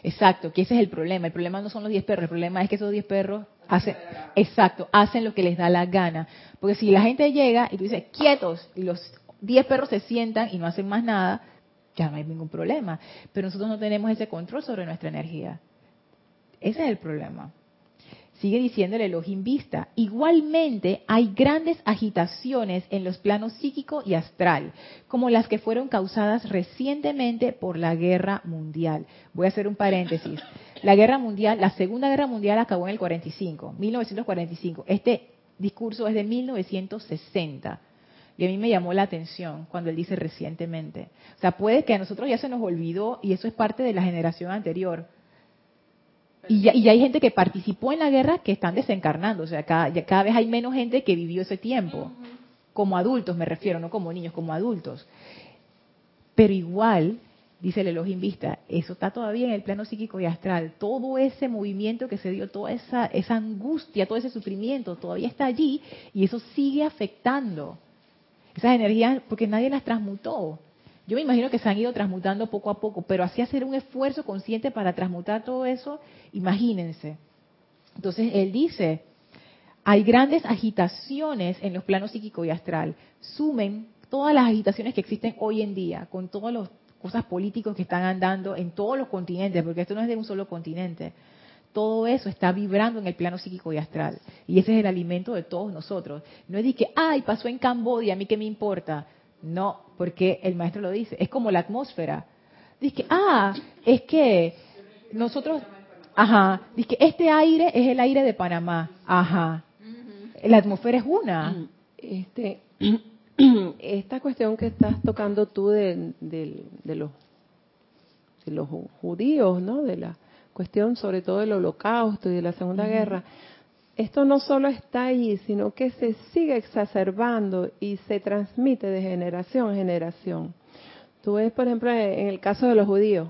Exacto, que ese es el problema. El problema no son los 10 perros, el problema es que esos 10 perros hacen, exacto, hacen lo que les da la gana. Porque si la gente llega y tú dices, quietos, y los 10 perros se sientan y no hacen más nada, ya no hay ningún problema. Pero nosotros no tenemos ese control sobre nuestra energía. Ese es el problema. Sigue diciendo el Elohim Vista. Igualmente hay grandes agitaciones en los planos psíquico y astral, como las que fueron causadas recientemente por la guerra mundial. Voy a hacer un paréntesis. La guerra mundial, la segunda guerra mundial acabó en el 45, 1945. Este discurso es de 1960. Y a mí me llamó la atención cuando él dice recientemente. O sea, puede que a nosotros ya se nos olvidó y eso es parte de la generación anterior. Y ya, y hay gente que participó en la guerra que están desencarnando. O sea, cada, cada vez hay menos gente que vivió ese tiempo. Como adultos me refiero, no como niños, como adultos. Pero igual, dice el Elohim Vista, eso está todavía en el plano psíquico y astral. Todo ese movimiento que se dio, toda esa, esa angustia, todo ese sufrimiento, todavía está allí y eso sigue afectando esas energías, porque nadie las transmutó. Yo me imagino que se han ido transmutando poco a poco, pero así hacer un esfuerzo consciente para transmutar todo eso, imagínense. Entonces él dice, hay grandes agitaciones en los planos psíquico y astral. Sumen todas las agitaciones que existen hoy en día, con todas las cosas políticas que están andando en todos los continentes, porque esto no es de un solo continente todo eso está vibrando en el plano psíquico y astral. Y ese es el alimento de todos nosotros. No es de que, ay, pasó en Cambodia, a mí qué me importa. No, porque el maestro lo dice, es como la atmósfera. Dice, ah, es que nosotros, ajá, dice que este aire es el aire de Panamá, ajá. la atmósfera es una. Mm, este, esta cuestión que estás tocando tú de, de, de los de los judíos, ¿no? De la cuestión sobre todo del holocausto y de la Segunda Guerra. Esto no solo está ahí, sino que se sigue exacerbando y se transmite de generación en generación. Tú ves, por ejemplo, en el caso de los judíos,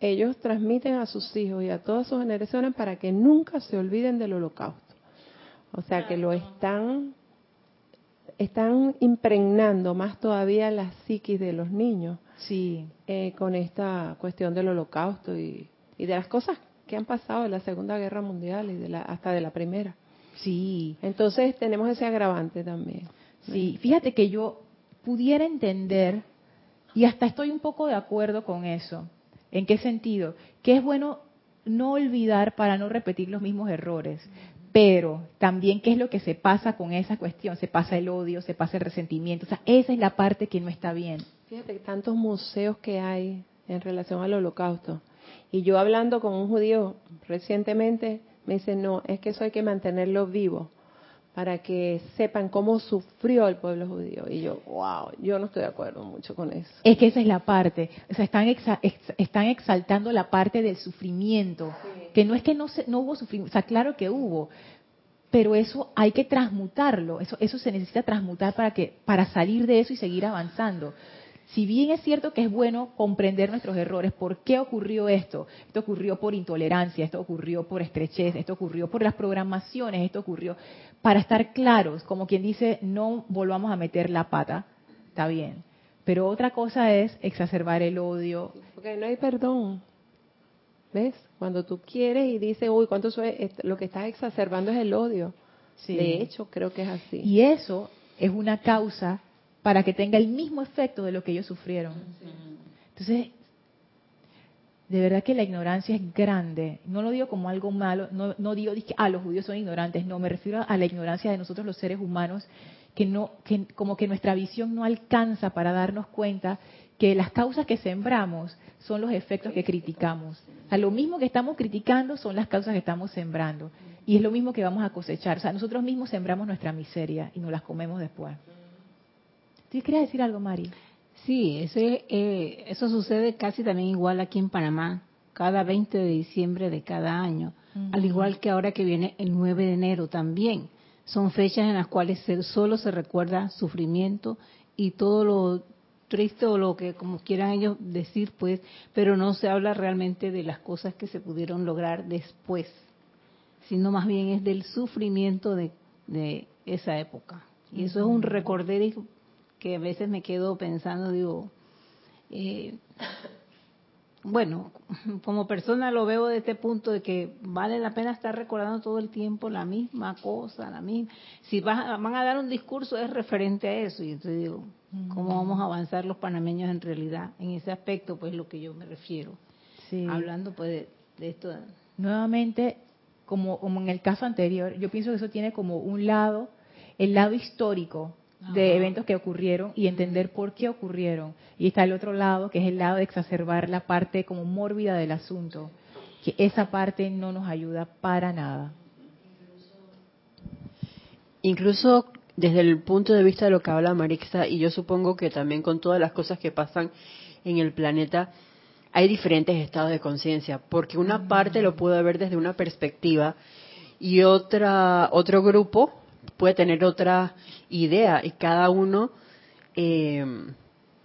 ellos transmiten a sus hijos y a todas sus generaciones para que nunca se olviden del holocausto. O sea, que lo están están impregnando más todavía la psiquis de los niños sí. Eh, con esta cuestión del holocausto y, de las cosas que han pasado en la Segunda Guerra Mundial y de la, hasta de la Primera. Sí. Entonces tenemos ese agravante también. Sí, fíjate que yo pudiera entender, y hasta estoy un poco de acuerdo con eso. ¿En qué sentido? Que es bueno no olvidar para no repetir los mismos errores. Pero también, ¿qué es lo que se pasa con esa cuestión? Se pasa el odio, se pasa el resentimiento. O sea, esa es la parte que no está bien. Fíjate, tantos museos que hay en relación al holocausto. Y yo hablando con un judío recientemente, me dice, no, es que eso hay que mantenerlo vivo para que sepan cómo sufrió el pueblo judío. Y yo, wow, yo no estoy de acuerdo mucho con eso. Es que esa es la parte, o sea, están, están exaltando la parte del sufrimiento, que no es que no, se, no hubo sufrimiento, o sea, claro que hubo, pero eso hay que transmutarlo, eso, eso se necesita transmutar para, que, para salir de eso y seguir avanzando si bien es cierto que es bueno comprender nuestros errores, ¿por qué ocurrió esto? Esto ocurrió por intolerancia, esto ocurrió por estrechez, esto ocurrió por las programaciones, esto ocurrió para estar claros, como quien dice, no volvamos a meter la pata, está bien. Pero otra cosa es exacerbar el odio. Porque no hay perdón. ¿Ves? Cuando tú quieres y dices, uy, ¿cuánto es? Lo que estás exacerbando es el odio. De hecho, creo que es así. Y eso es una causa para que tenga el mismo efecto de lo que ellos sufrieron. Entonces, de verdad que la ignorancia es grande. No lo digo como algo malo, no, no digo que ah, los judíos son ignorantes, no, me refiero a la ignorancia de nosotros los seres humanos, que no, que como que nuestra visión no alcanza para darnos cuenta que las causas que sembramos son los efectos que criticamos. O lo mismo que estamos criticando son las causas que estamos sembrando. Y es lo mismo que vamos a cosechar. O sea, nosotros mismos sembramos nuestra miseria y nos las comemos después. ¿Tú querías decir algo, Mari? Sí, ese, eh, eso sucede casi también igual aquí en Panamá, cada 20 de diciembre de cada año, al igual que ahora que viene el 9 de enero también. Son fechas en las cuales solo se recuerda sufrimiento y todo lo triste o lo que como quieran ellos decir, pues, pero no se habla realmente de las cosas que se pudieron lograr después, sino más bien es del sufrimiento de, de esa época. Y eso es un recorder que a veces me quedo pensando, digo, eh, bueno, como persona lo veo de este punto de que vale la pena estar recordando todo el tiempo la misma cosa, la misma. Si van a dar un discurso es referente a eso y entonces digo, ¿cómo vamos a avanzar los panameños en realidad en ese aspecto? Pues lo que yo me refiero. Hablando pues de, esto. Nuevamente, como, como en el caso anterior, yo pienso que eso tiene como un lado, el lado histórico, de eventos que ocurrieron y entender por qué ocurrieron. Y está el otro lado, que es el lado de exacerbar la parte como mórbida del asunto, que esa parte no nos ayuda para nada. Incluso desde el punto de vista de lo que habla Marixa, y yo supongo que también con todas las cosas que pasan en el planeta, hay diferentes estados de conciencia, porque una parte lo puede ver desde una perspectiva y otra otro grupo puede tener otra idea y cada uno eh,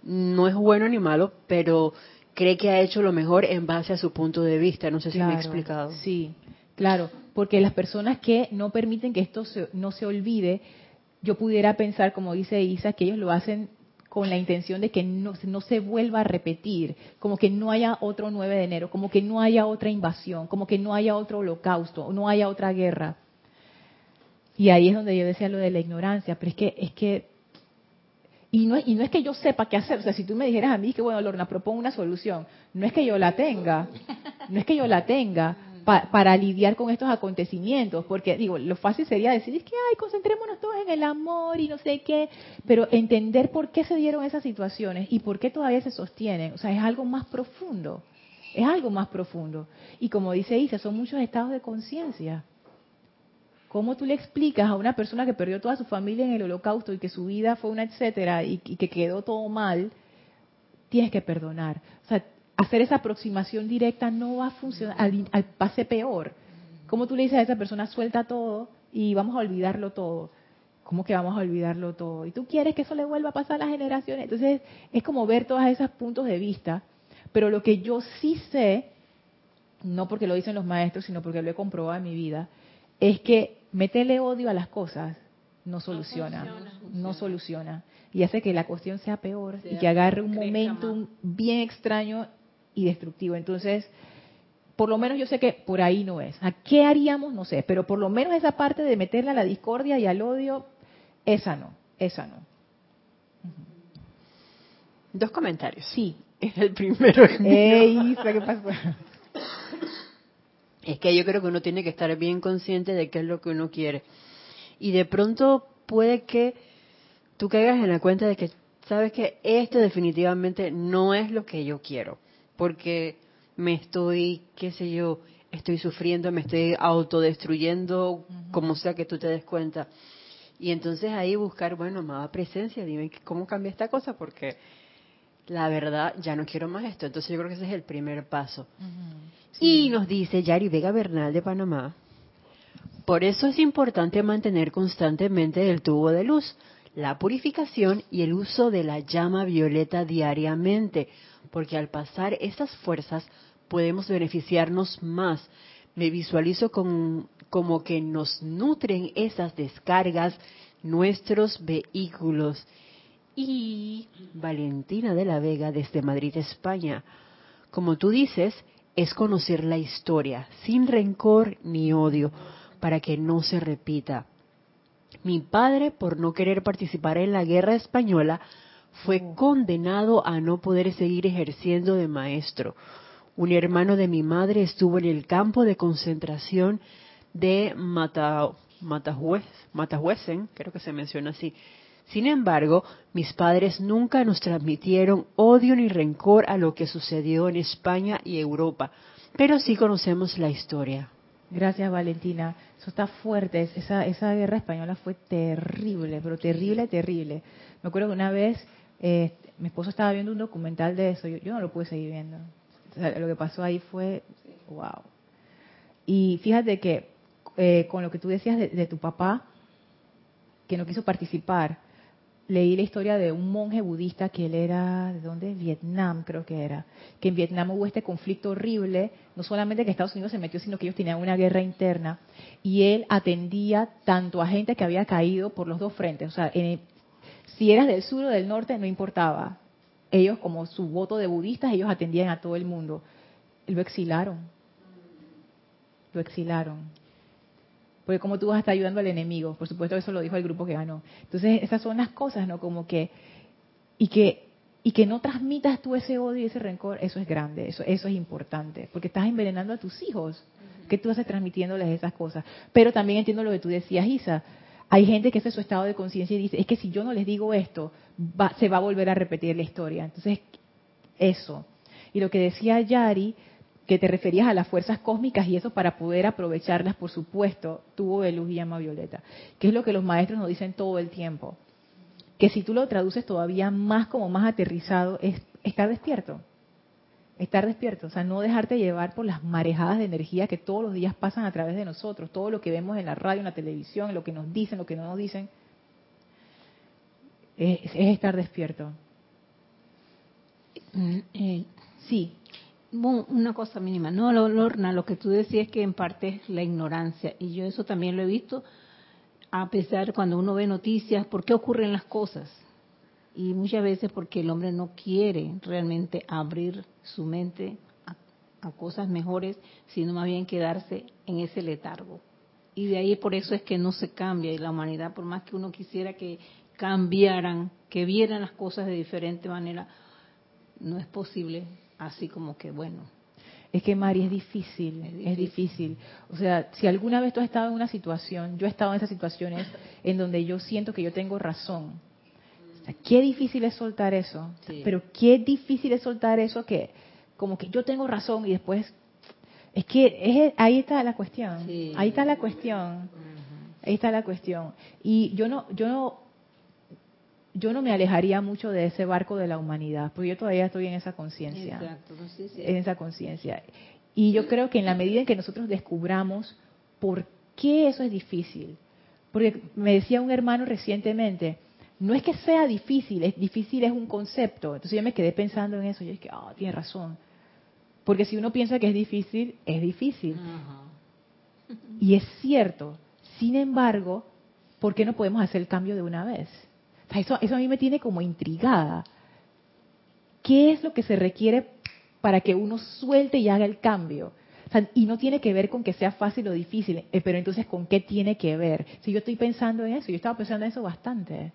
no es bueno ni malo, pero cree que ha hecho lo mejor en base a su punto de vista. No sé si me he explicado. Sí, claro, porque las personas que no permiten que esto no se olvide, yo pudiera pensar, como dice Isa, que ellos lo hacen con la intención de que no, no, se vuelva a repetir, como que no haya otro 9 de enero, como que no haya otra invasión, como que no haya otro holocausto, no haya otra guerra. Y ahí es donde yo decía lo de la ignorancia, pero es que, es que, y no, y no es que yo sepa qué hacer, o sea, si tú me dijeras a mí que, bueno, Lorna, propongo una solución, no es que yo la tenga, no es que yo la tenga para lidiar con estos acontecimientos, porque digo, lo fácil sería decir, es que, ay, concentrémonos todos en el amor y no sé qué, pero entender por qué se dieron esas situaciones y por qué todavía se sostienen, o sea, es algo más profundo, es algo más profundo. Y como dice Isa, son muchos estados de conciencia ¿Cómo tú le explicas a una persona que perdió toda su familia en el holocausto y que su vida fue una etcétera y, que quedó todo mal? Tienes que perdonar. O sea, hacer esa aproximación directa no va a funcionar, al, al pase peor. ¿Cómo tú le dices a esa persona, suelta todo y vamos a olvidarlo todo? ¿Cómo que vamos a olvidarlo todo? Y tú quieres que eso le vuelva a pasar a las generaciones. Entonces, es como ver todos esos puntos de vista. Pero lo que yo sí sé, no porque lo dicen los maestros, sino porque lo he comprobado en mi vida, es que meterle odio a las cosas no soluciona. No, funciona. no soluciona. Y hace que la cuestión sea peor y que agarre un momentum bien extraño y destructivo. Entonces, por lo menos yo sé que por ahí no es. ¿A qué haríamos? No sé, pero por lo menos esa parte de meterle a la discordia y al odio, esa no, esa no. Dos comentarios. Sí. Es el primero. Ey, ¿qué pasó? Es que yo creo que uno tiene que estar bien consciente de qué es lo que uno quiere. Y de pronto puede que tú caigas en la cuenta de que, sabes que esto definitivamente no es lo que yo quiero. Porque me estoy, qué sé yo, estoy sufriendo, me estoy autodestruyendo, uh -huh. como sea que tú te des cuenta. Y entonces ahí buscar, bueno, amada presencia, dime cómo cambia esta cosa, porque la verdad ya no quiero más esto. Entonces yo creo que ese es el primer paso. Uh -huh. sí. Y nos dice Yari Vega Bernal de Panamá, por eso es importante mantener constantemente el tubo de luz, la purificación y el uso de la llama violeta diariamente, porque al pasar esas fuerzas podemos beneficiarnos más. Me visualizo con, como que nos nutren esas descargas nuestros vehículos. Y Valentina de la Vega desde Madrid, España. Como tú dices, es conocer la historia, sin rencor ni odio, para que no se repita. Mi padre, por no querer participar en la guerra española, fue condenado a no poder seguir ejerciendo de maestro. Un hermano de mi madre estuvo en el campo de concentración de Mata, creo que se menciona así. Sin embargo, mis padres nunca nos transmitieron odio ni rencor a lo que sucedió en España y Europa, pero sí conocemos la historia. Gracias, Valentina. Eso está fuerte. Esa, esa guerra española fue terrible, pero terrible, terrible. Me acuerdo que una vez eh, mi esposo estaba viendo un documental de eso. Yo, yo no lo pude seguir viendo. O sea, lo que pasó ahí fue, wow. Y fíjate que eh, con lo que tú decías de, de tu papá, que no quiso participar, leí la historia de un monje budista que él era, ¿de dónde? Vietnam creo que era, que en Vietnam hubo este conflicto horrible, no solamente que Estados Unidos se metió, sino que ellos tenían una guerra interna, y él atendía tanto a gente que había caído por los dos frentes, o sea, en, si eras del sur o del norte, no importaba, ellos como su voto de budistas, ellos atendían a todo el mundo, lo exilaron, lo exilaron porque como tú vas a estar ayudando al enemigo, por supuesto eso lo dijo el grupo que ganó. Entonces esas son las cosas, ¿no? Como que y que y que no transmitas tú ese odio y ese rencor, eso es grande, eso eso es importante, porque estás envenenando a tus hijos, que tú haces transmitiéndoles esas cosas. Pero también entiendo lo que tú decías, Isa. Hay gente que ese es su estado de conciencia y dice, es que si yo no les digo esto, va, se va a volver a repetir la historia. Entonces, eso. Y lo que decía Yari, que te referías a las fuerzas cósmicas y eso para poder aprovecharlas, por supuesto, tubo de luz y llama violeta, que es lo que los maestros nos dicen todo el tiempo. Que si tú lo traduces todavía más como más aterrizado, es estar despierto. Estar despierto, o sea, no dejarte llevar por las marejadas de energía que todos los días pasan a través de nosotros, todo lo que vemos en la radio, en la televisión, lo que nos dicen, lo que no nos dicen, es, es estar despierto. Eh, Sí, una cosa mínima. No, Lorna, lo que tú decías que en parte es la ignorancia. Y yo eso también lo he visto, a pesar cuando uno ve noticias, ¿por qué ocurren las cosas? Y muchas veces porque el hombre no quiere realmente abrir su mente a, a cosas mejores, sino más bien quedarse en ese letargo. Y de ahí por eso es que no se cambia. Y la humanidad, por más que uno quisiera que cambiaran, que vieran las cosas de diferente manera, no es posible así como que bueno. Es que Mari es difícil, es difícil, es difícil. O sea, si alguna vez tú has estado en una situación, yo he estado en esas situaciones en donde yo siento que yo tengo razón. O sea, qué difícil es soltar eso. Sí. Pero qué difícil es soltar eso que como que yo tengo razón y después es que es, ahí está la cuestión. Sí. Ahí está la cuestión. Ahí está la cuestión. Y yo no, yo no, yo no me alejaría mucho de ese barco de la humanidad, porque yo todavía estoy en esa conciencia. Si- En esa conciencia. Y yo creo que en la medida en que nosotros descubramos por qué eso es difícil, porque me decía un hermano recientemente, no es que sea difícil, es difícil es un concepto. Entonces yo me quedé pensando en eso, yo dije, ah, tiene razón. Porque si uno piensa que es difícil, es difícil. Y es cierto. Sin embargo, ¿por qué no podemos hacer el cambio de una vez? O sea, eso, eso a mí me tiene como intrigada. ¿Qué es lo que se requiere para que uno suelte y haga el cambio? O sea, y no tiene que ver con que sea fácil o difícil, eh, pero entonces ¿con qué tiene que ver? Si yo estoy pensando en eso, yo estaba pensando en eso bastante.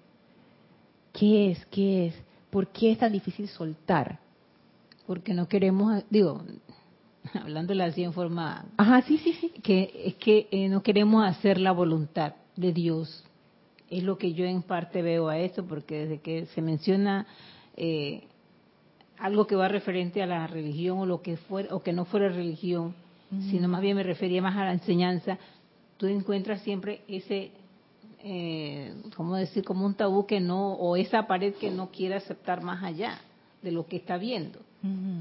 ¿Qué es? ¿Qué es? ¿Por qué es tan difícil soltar? Porque no queremos, digo, hablándole así en forma, Ajá, sí, sí, sí. que es que eh, no queremos hacer la voluntad de Dios. Es lo que yo en parte veo a esto, porque desde que se menciona eh, algo que va referente a la religión o lo que fuera o que no fuera religión, sino más bien me refería más a la enseñanza, tú encuentras siempre ese eh, ¿cómo decir? Como un tabú que no, o esa pared que no quiere aceptar más allá de lo que está viendo.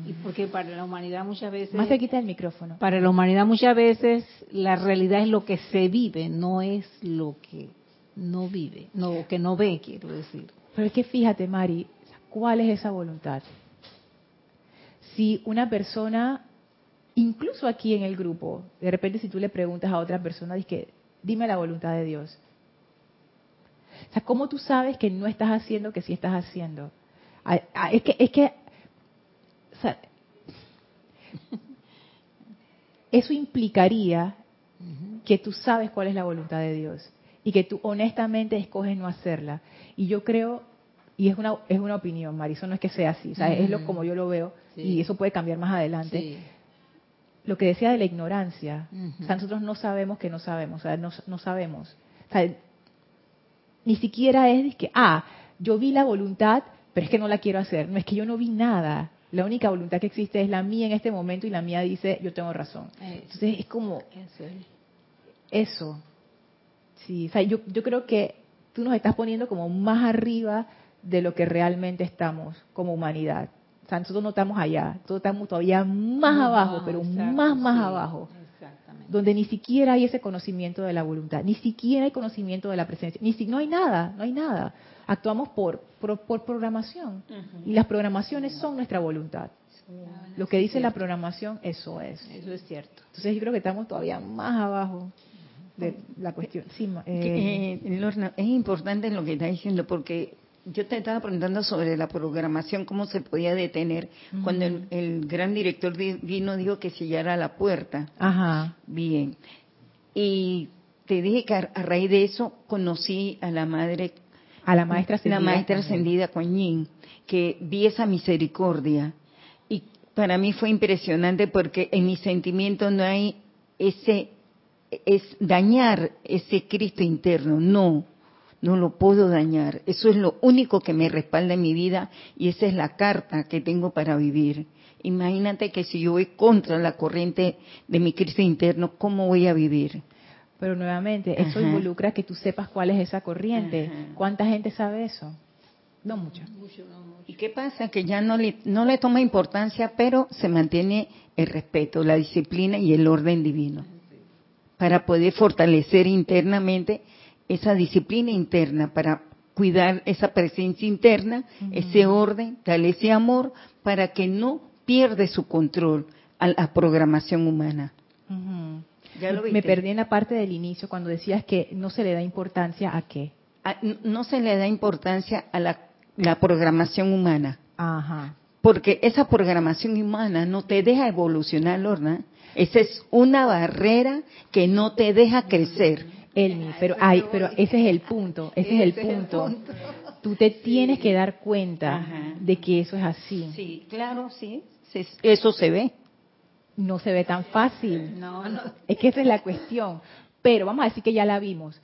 Y porque para la humanidad muchas veces... Más cerquita del micrófono. Para la humanidad muchas veces la realidad es lo que se vive, no es lo que no vive, no que no ve, quiero decir. Pero es que fíjate, Mari, ¿cuál es esa voluntad? Si una persona, incluso aquí en el grupo, de repente si tú le preguntas a otra persona, dice, dime la voluntad de Dios. O sea, ¿cómo tú sabes que no estás haciendo que sí estás haciendo? Ah, ah, Es que, es que, o sea, eso implicaría que tú sabes cuál es la voluntad de Dios y que tú honestamente escoges no hacerla. Y yo creo, y es una, es una opinión, Marisol, no es que sea así, o sea, es lo como yo lo veo, Sí. y eso puede cambiar más adelante. Sí. Lo que decía de la ignorancia, o sea, nosotros no sabemos que no sabemos, o sea, no, no sabemos. O sea, ni siquiera es que, ah, yo vi la voluntad, pero es que no la quiero hacer. No es que yo no vi nada. La única voluntad que existe es la mía en este momento y la mía dice, yo tengo razón. Entonces es como, Eso es. eso. Sí, o sea, yo, yo creo que tú nos estás poniendo como más arriba de lo que realmente estamos como humanidad. O sea, nosotros no estamos allá, nosotros estamos todavía más abajo, pero exacto, más, más sí, abajo, Exactamente. donde ni siquiera hay ese conocimiento de la voluntad, ni siquiera hay conocimiento de la presencia, ni si, no hay nada, no hay nada. Actuamos por, por, por programación y las programaciones son nuestra voluntad. Lo que dice la programación, eso es. Eso es cierto. Entonces yo creo que estamos todavía más abajo de la cuestión. Sí, eh, eh, Lorna, es importante lo que está diciendo porque yo te estaba preguntando sobre la programación, cómo se podía detener cuando el, el gran director di- vino dijo que sellara la puerta. Ajá. Bien. Y te dije que a, a raíz de eso conocí a la madre, A la maestra la ascendida maestra también. ascendida Yin, que vi esa misericordia. Y para mí fue impresionante porque en mi sentimiento no hay ese, es dañar ese Cristo interno, no, no lo puedo dañar. Eso es lo único que me respalda en mi vida y esa es la carta que tengo para vivir. Imagínate que si yo voy contra la corriente de mi Cristo interno, ¿cómo voy a vivir? Pero nuevamente, eso Ajá. involucra que tú sepas cuál es esa corriente. Ajá. ¿Cuánta gente sabe eso? No mucho. ¿Y qué pasa? Que ya no le, no le toma importancia, pero se mantiene el respeto, la disciplina y el orden divino. Para poder fortalecer internamente esa disciplina interna, para cuidar esa presencia interna, ese orden, darle ese amor, para que no pierda su control a la programación humana. Ujú. ¿Ya lo Me perdí en la parte del inicio cuando decías que no se le da importancia a qué. No se le da importancia a la, la programación humana. Ajá. Porque esa programación humana no te deja evolucionar, Lorna. Esa es una barrera que no te deja crecer. Elmi, pero ay, pero ese es el punto, ese es el punto. Tú te tienes que dar cuenta de que eso es así. Sí, claro, sí. Eso se ve. No se ve tan fácil. No, no. Es que esa es la cuestión. Pero vamos a decir que ya la vimos.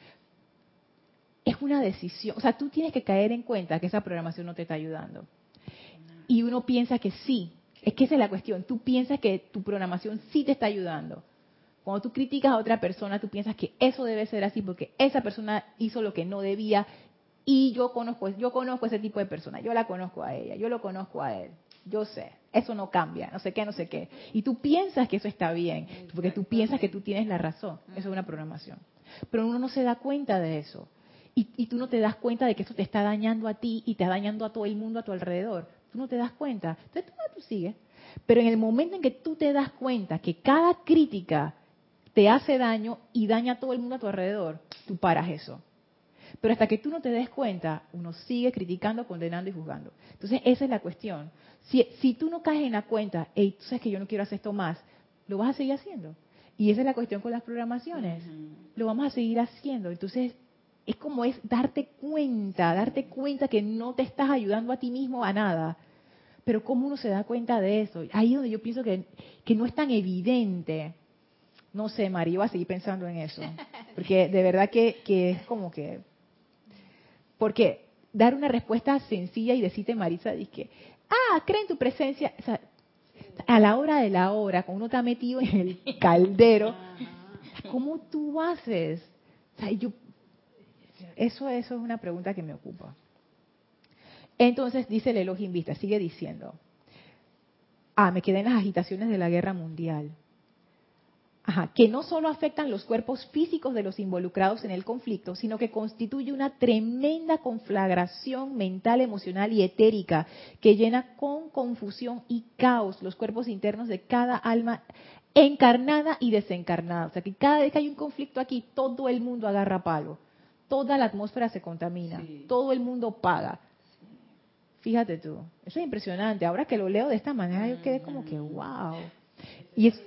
Es una decisión. O sea, tú tienes que caer en cuenta que esa programación no te está ayudando. Y uno piensa que sí. Es que esa es la cuestión. Tú piensas que tu programación sí te está ayudando. Cuando tú criticas a otra persona, tú piensas que eso debe ser así porque esa persona hizo lo que no debía y yo conozco, yo conozco ese tipo de persona, yo la conozco a ella, yo lo conozco a él, yo sé, eso no cambia, no sé qué, no sé qué. Y tú piensas que eso está bien, porque tú piensas que tú tienes la razón, eso es una programación. Pero uno no se da cuenta de eso. Y, y tú no te das cuenta de que eso te está dañando a ti y te está dañando a todo el mundo a tu alrededor. Tú no te das cuenta. Entonces tú, tú sigues. Pero en el momento en que tú te das cuenta que cada crítica te hace daño y daña a todo el mundo a tu alrededor, tú paras eso. Pero hasta que tú no te des cuenta, uno sigue criticando, condenando y juzgando. Entonces, esa es la cuestión. Si, si tú no caes en la cuenta, hey, tú sabes que yo no quiero hacer esto más, lo vas a seguir haciendo. Y esa es la cuestión con las programaciones. Lo vamos a seguir haciendo. Entonces, es como es darte cuenta, darte cuenta que no te estás ayudando a ti mismo a nada. Pero ¿cómo uno se da cuenta de eso? Ahí es donde yo pienso que, que no es tan evidente. No sé, María, yo voy a seguir pensando en eso. Porque de verdad que, que es como que porque dar una respuesta sencilla y decirte, Marisa, que, ah, cree en tu presencia. O sea, a la hora de la hora, cuando uno está metido en el caldero, ¿cómo tú haces? O sea, yo, eso, eso es una pregunta que me ocupa. Entonces dice el Elohim Vista, sigue diciendo, ah, me quedé en las agitaciones de la guerra mundial que no solo afectan los cuerpos físicos de los involucrados en el conflicto, sino que constituye una tremenda conflagración mental, emocional y etérica que llena con confusión y caos los cuerpos internos de cada alma encarnada y desencarnada. O sea que cada vez que hay un conflicto aquí, todo el mundo agarra palo, toda la atmósfera se contamina, todo el mundo paga. Fíjate tú, eso es impresionante. Ahora que lo leo de esta manera, yo quedé como que, wow. Y es,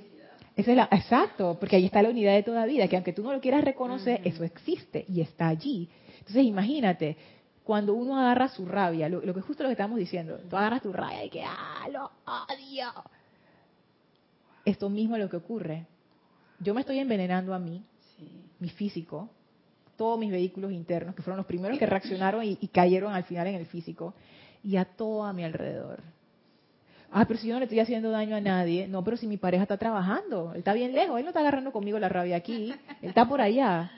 es exacto, porque ahí está la unidad de toda vida, que aunque tú no lo quieras reconocer, eso existe y está allí. Entonces imagínate, cuando uno agarra su rabia, lo, que justo lo que estamos diciendo, tú agarras tu rabia y que, ah, lo odio. Esto mismo es lo que ocurre. Yo me estoy envenenando a mí, mi físico, todos mis vehículos internos, que fueron los primeros que reaccionaron y cayeron al final en el físico, y a todo a mi alrededor ah, pero si yo no le estoy haciendo daño a nadie, no, pero si mi pareja está trabajando, él está bien lejos, él no está agarrando conmigo la rabia aquí, él está por allá.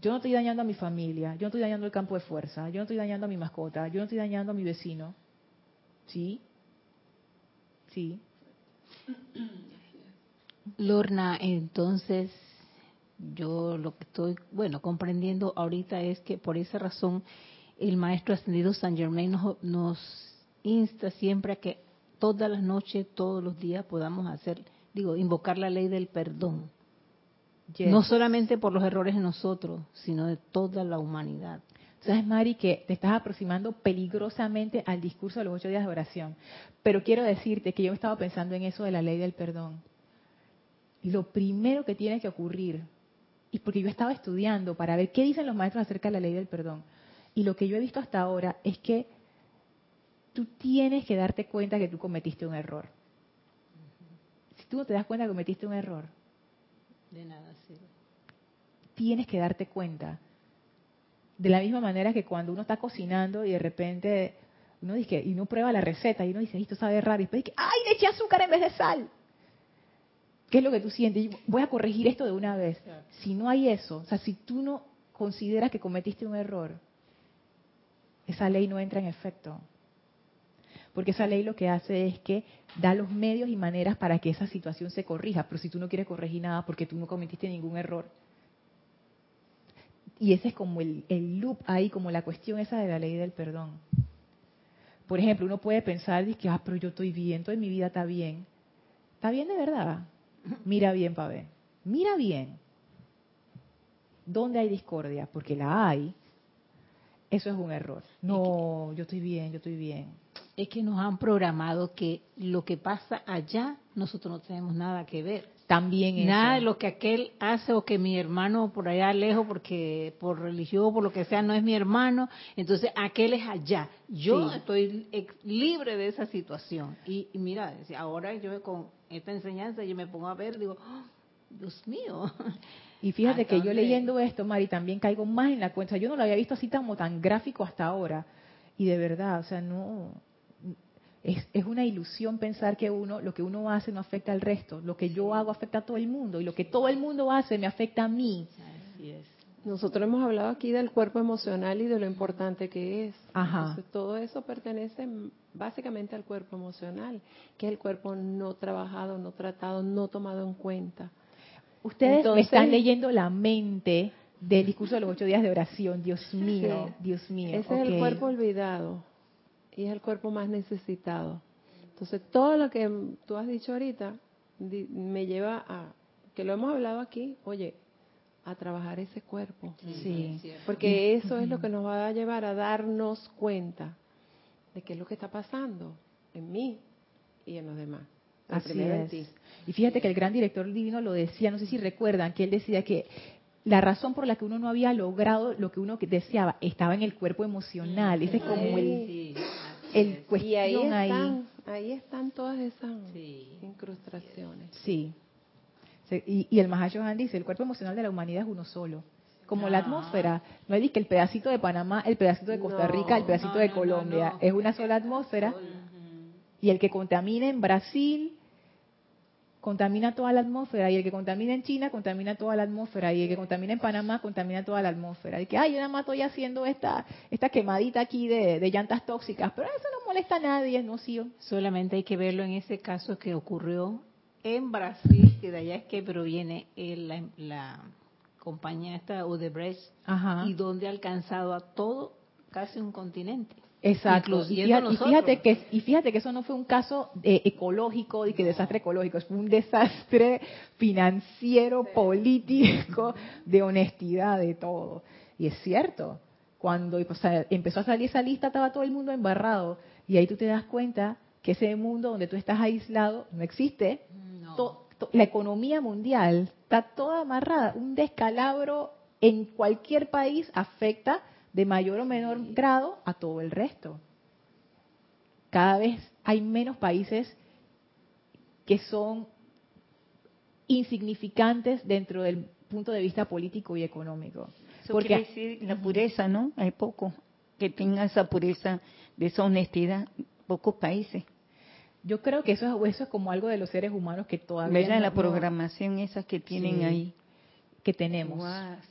Yo no estoy dañando a mi familia, yo no estoy dañando el campo de fuerza, yo no estoy dañando a mi mascota, yo no estoy dañando a mi vecino. ¿Sí? Sí. Lorna, entonces yo lo que estoy, bueno, comprendiendo ahorita es que por esa razón el maestro ascendido San Germain nos, nos insta siempre a que todas las noches, todos los días podamos hacer, digo, invocar la ley del perdón. No solamente por los errores de nosotros, sino de toda la humanidad. Sabes, Mari, que te estás aproximando peligrosamente al discurso de los ocho días de oración. Pero quiero decirte que yo estaba pensando en eso de la ley del perdón. Y lo primero que tiene que ocurrir, y porque yo estaba estudiando para ver qué dicen los maestros acerca de la ley del perdón, y lo que yo he visto hasta ahora es que tú tienes que darte cuenta que tú cometiste un error. Si tú no te das cuenta que cometiste un error, de nada sirve. Tienes que darte cuenta. De la misma manera que cuando uno está cocinando y de repente uno dice y uno prueba la receta y uno dice esto sabe raro y después dice ay le eché azúcar en vez de sal. ¿Qué es lo que tú sientes? Voy a corregir esto de una vez. Si no hay eso, o sea, si tú no consideras que cometiste un error, esa ley no entra en efecto porque esa ley lo que hace es que da los medios y maneras para que esa situación se corrija, pero si tú no quieres corregir nada porque tú no cometiste ningún error. Y ese es como el, loop ahí, como la cuestión esa de la ley del perdón. Por ejemplo, uno puede pensar que, ah, pero yo estoy bien, toda mi vida está bien. ¿Está bien de verdad? Mira bien ver. Mira bien. ¿Dónde hay discordia? Porque la hay. Eso es un error. No, yo estoy bien, yo estoy bien es que nos han programado que lo que pasa allá nosotros no tenemos nada que ver. También Nada de lo que aquel hace o que mi hermano por allá lejos, porque por religión o por lo que sea, no es mi hermano, entonces aquel es allá. Yo estoy libre de esa situación. Y, mira, ahora yo con esta enseñanza yo me pongo a ver, digo, ¡Oh, Dios mío. Y fíjate que yo leyendo esto, Mari, también caigo más en la cuenta. Yo no lo había visto así como tan gráfico hasta ahora. Y de verdad, o sea, no, es, es una ilusión pensar que uno, lo que uno hace no afecta al resto, lo que yo hago afecta a todo el mundo y lo que todo el mundo hace me afecta a mí. Así es. Nosotros hemos hablado aquí del cuerpo emocional y de lo importante que es. Ajá. Entonces, todo eso pertenece básicamente al cuerpo emocional, que es el cuerpo no trabajado, no tratado, no tomado en cuenta. Ustedes me están leyendo la mente del discurso de los ocho días de oración. Dios mío, Sí. Dios mío. Ese es el cuerpo olvidado y es el cuerpo más necesitado. Entonces, todo lo que tú has dicho ahorita di- me lleva a, que lo hemos hablado aquí, oye, a trabajar ese cuerpo. Sí. Porque eso es lo que nos va a llevar a darnos cuenta de qué es lo que está pasando en mí y en los demás. Así es. ti. Y fíjate que el gran director divino lo decía, no sé si recuerdan, que él decía que la razón por la que uno no había logrado lo que uno deseaba estaba en el cuerpo emocional. Ese es como el, el Y ahí cuestión ahí. están, ahí están todas esas Sí. incrustaciones. Sí. Se- Y, y el Mahashohan dice, el cuerpo emocional de la humanidad es uno solo. Como la Ah. atmósfera. No es que el pedacito de Panamá, el pedacito de Costa. Rica, el pedacito No, de no, no, Colombia. no. Es una sola atmósfera. Y el que contamina en Brasil contamina toda la atmósfera y el que contamina en China contamina toda la atmósfera y el que contamina en Panamá contamina toda la atmósfera. Y que, ay, yo nada más estoy haciendo esta, esta quemadita aquí de, de llantas tóxicas, pero eso no molesta a nadie, no sí. Solamente hay que verlo en ese caso que ocurrió en Brasil, que de allá es que proviene el- la, la compañía esta Odebrecht, Ajá. y donde ha alcanzado a todo, casi un continente. Exacto. Y fíjate, y nosotros. fíjate que y fíjate que eso no fue un caso eh, ecológico y que desastre ecológico, es un desastre financiero, político, de honestidad, de todo. Y es cierto. Cuando o sea, empezó a salir esa lista estaba todo el mundo embarrado y ahí tú te das cuenta que ese mundo donde tú estás aislado no existe. To- to- la economía mundial está toda amarrada. Un descalabro en cualquier país afecta de mayor o menor grado a todo el resto. Cada vez hay menos países que son insignificantes dentro del punto de vista político y económico. Eso Porque quiere decir la pureza, ¿no? Hay pocos que tengan esa pureza, de esa honestidad, pocos países. yo creo que eso es, eso es como algo de los seres humanos que todavía no- La no- programación esa que tienen Sí. ahí. Que tenemos.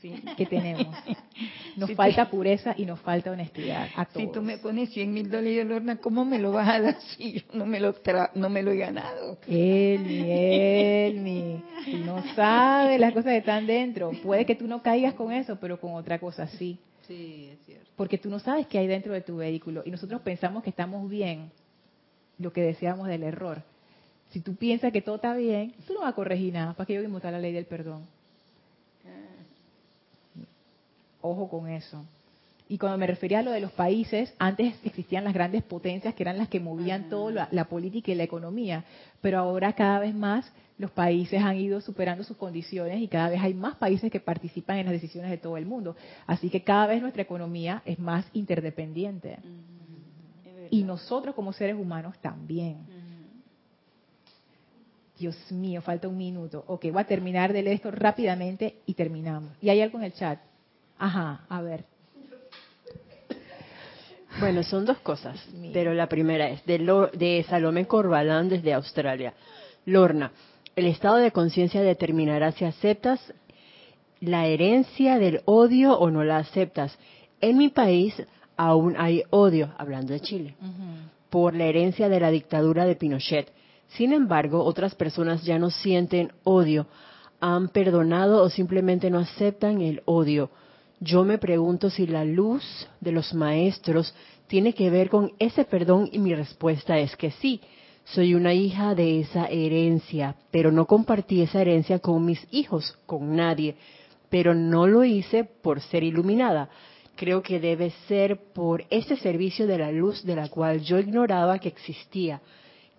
Sí. que tenemos. Nos Si falta pureza y nos falta honestidad a todos. Si tú me pones 100 mil dólares, Lorna, ¿cómo me lo vas a dar si yo no me lo, tra- no me lo he ganado? Elmi, Elmi, no sabes las cosas que están dentro. Puede que tú no caigas con eso, pero con otra cosa sí. Sí, es cierto. Porque tú no sabes qué hay dentro de tu vehículo y nosotros pensamos que estamos bien, lo que deseamos del error. Si tú piensas que todo está bien, tú no vas a corregir nada. ¿Para qué yo voy a la ley del perdón? Ojo con eso. Y cuando me refería a lo de los países, antes existían las grandes potencias que eran las que movían toda la, la política y la economía, pero ahora cada vez más los países han ido superando sus condiciones y cada vez hay más países que participan en las decisiones de todo el mundo. Así que cada vez nuestra economía es más interdependiente. Y nosotros como seres humanos también. Dios mío, falta un minuto. Ok, voy a terminar de leer esto rápidamente y terminamos. ¿Y hay algo en el chat? Ajá, a ver. Bueno, son dos cosas, pero la primera es de, Lo- de Salomé Corbalán desde Australia. Lorna, el estado de conciencia determinará si aceptas la herencia del odio o no la aceptas. En mi país aún hay odio, hablando de Chile, por la herencia de la dictadura de Pinochet. Sin embargo, otras personas ya no sienten odio, han perdonado o simplemente no aceptan el odio. Yo me pregunto si la luz de los maestros tiene que ver con ese perdón y mi respuesta es que sí. Soy una hija de esa herencia, pero no compartí esa herencia con mis hijos, con nadie. Pero no lo hice por ser iluminada. Creo que debe ser por ese servicio de la luz de la cual yo ignoraba que existía.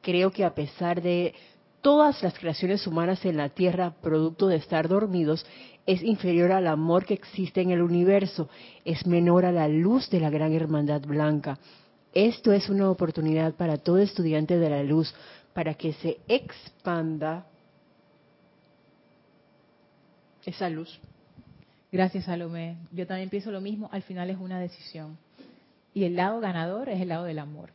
Creo que a pesar de todas las creaciones humanas en la Tierra, producto de estar dormidos, es inferior al amor que existe en el universo, es menor a la luz de la gran hermandad blanca. Esto es una oportunidad para todo estudiante de la luz, para que se expanda esa luz. Gracias, Salomé. Yo también pienso lo mismo. Al final es una decisión. Y el lado ganador es el lado del amor.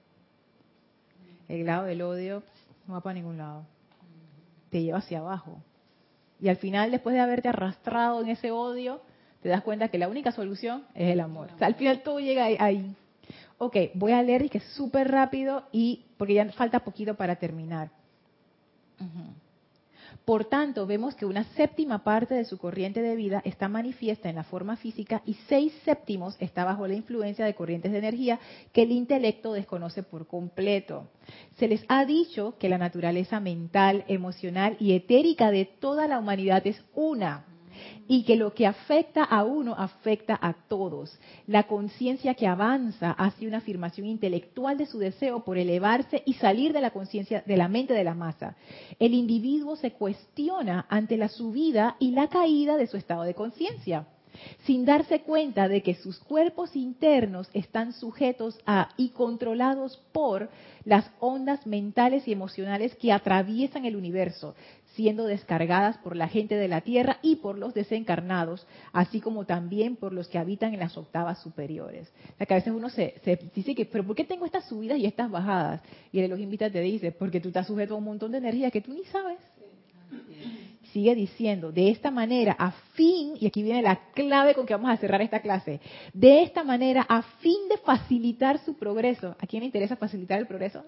El lado del odio no va para ningún lado. Te lleva hacia abajo. Y al final, después de haberte arrastrado en ese odio, te das cuenta que la única solución es el amor. O sea, al final todo llega ahí. Ok, voy a leer y que súper rápido y porque ya falta poquito para terminar. Por tanto, vemos que una séptima parte de su corriente de vida está manifiesta en la forma física y seis séptimos está bajo la influencia de corrientes de energía que el intelecto desconoce por completo. Se les ha dicho que la naturaleza mental, emocional y etérica de toda la humanidad es una y que lo que afecta a uno afecta a todos. La conciencia que avanza hace una afirmación intelectual de su deseo por elevarse y salir de la conciencia de la mente de la masa. El individuo se cuestiona ante la subida y la caída de su estado de conciencia sin darse cuenta de que sus cuerpos internos están sujetos a y controlados por las ondas mentales y emocionales que atraviesan el universo, siendo descargadas por la gente de la Tierra y por los desencarnados, así como también por los que habitan en las octavas superiores. O sea, que a veces uno se, dice que, pero ¿por qué tengo estas subidas y estas bajadas? Y los invita te dice, porque tú estás sujeto a un montón de energía que tú ni sabes. Sigue diciendo, de esta manera, a fin, y aquí viene la clave con que vamos a cerrar esta clase, de esta manera, a fin de facilitar su progreso. ¿A quién le interesa facilitar el progreso?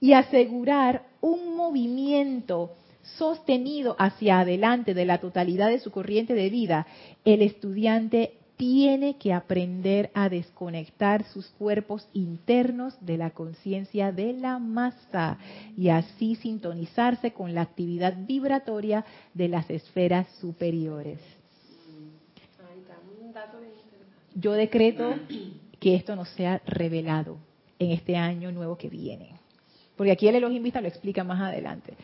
y asegurar un movimiento sostenido hacia adelante de la totalidad de su corriente de vida, el estudiante tiene que aprender a desconectar sus cuerpos internos de la conciencia de la masa y así sintonizarse con la actividad vibratoria de las esferas superiores. Yo decreto que esto no sea revelado en este año nuevo que viene. Porque aquí el Elohim Vista lo explica más adelante.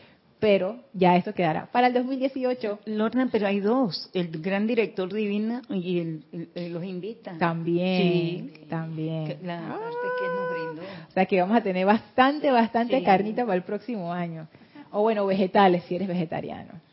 Pero ya esto quedará. Para el 2018. Lorna, pero hay dos: el gran director divina y el, Elohim Vista. También. Sí. También. La parte que nos brindó. O sea que vamos a tener bastante, bastante carnita para el próximo año. O bueno, vegetales si eres vegetariano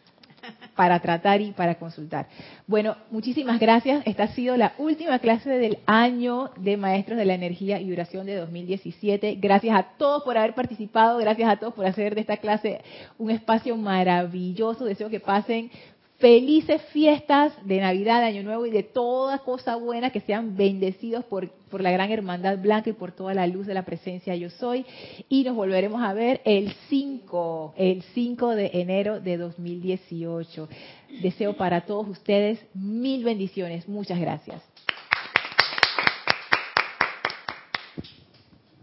para tratar y para consultar. Bueno, muchísimas gracias. Esta ha sido la última clase del año de Maestros de la Energía y Duración de 2017. Gracias a todos por haber participado, gracias a todos por hacer de esta clase un espacio maravilloso. Deseo que pasen felices fiestas de Navidad, de Año Nuevo y de toda cosa buena, que sean bendecidos por, por la gran hermandad blanca y por toda la luz de la presencia yo soy. Y nos volveremos a ver el 5, el 5 de enero de 2018. Deseo para todos ustedes mil bendiciones. Muchas gracias.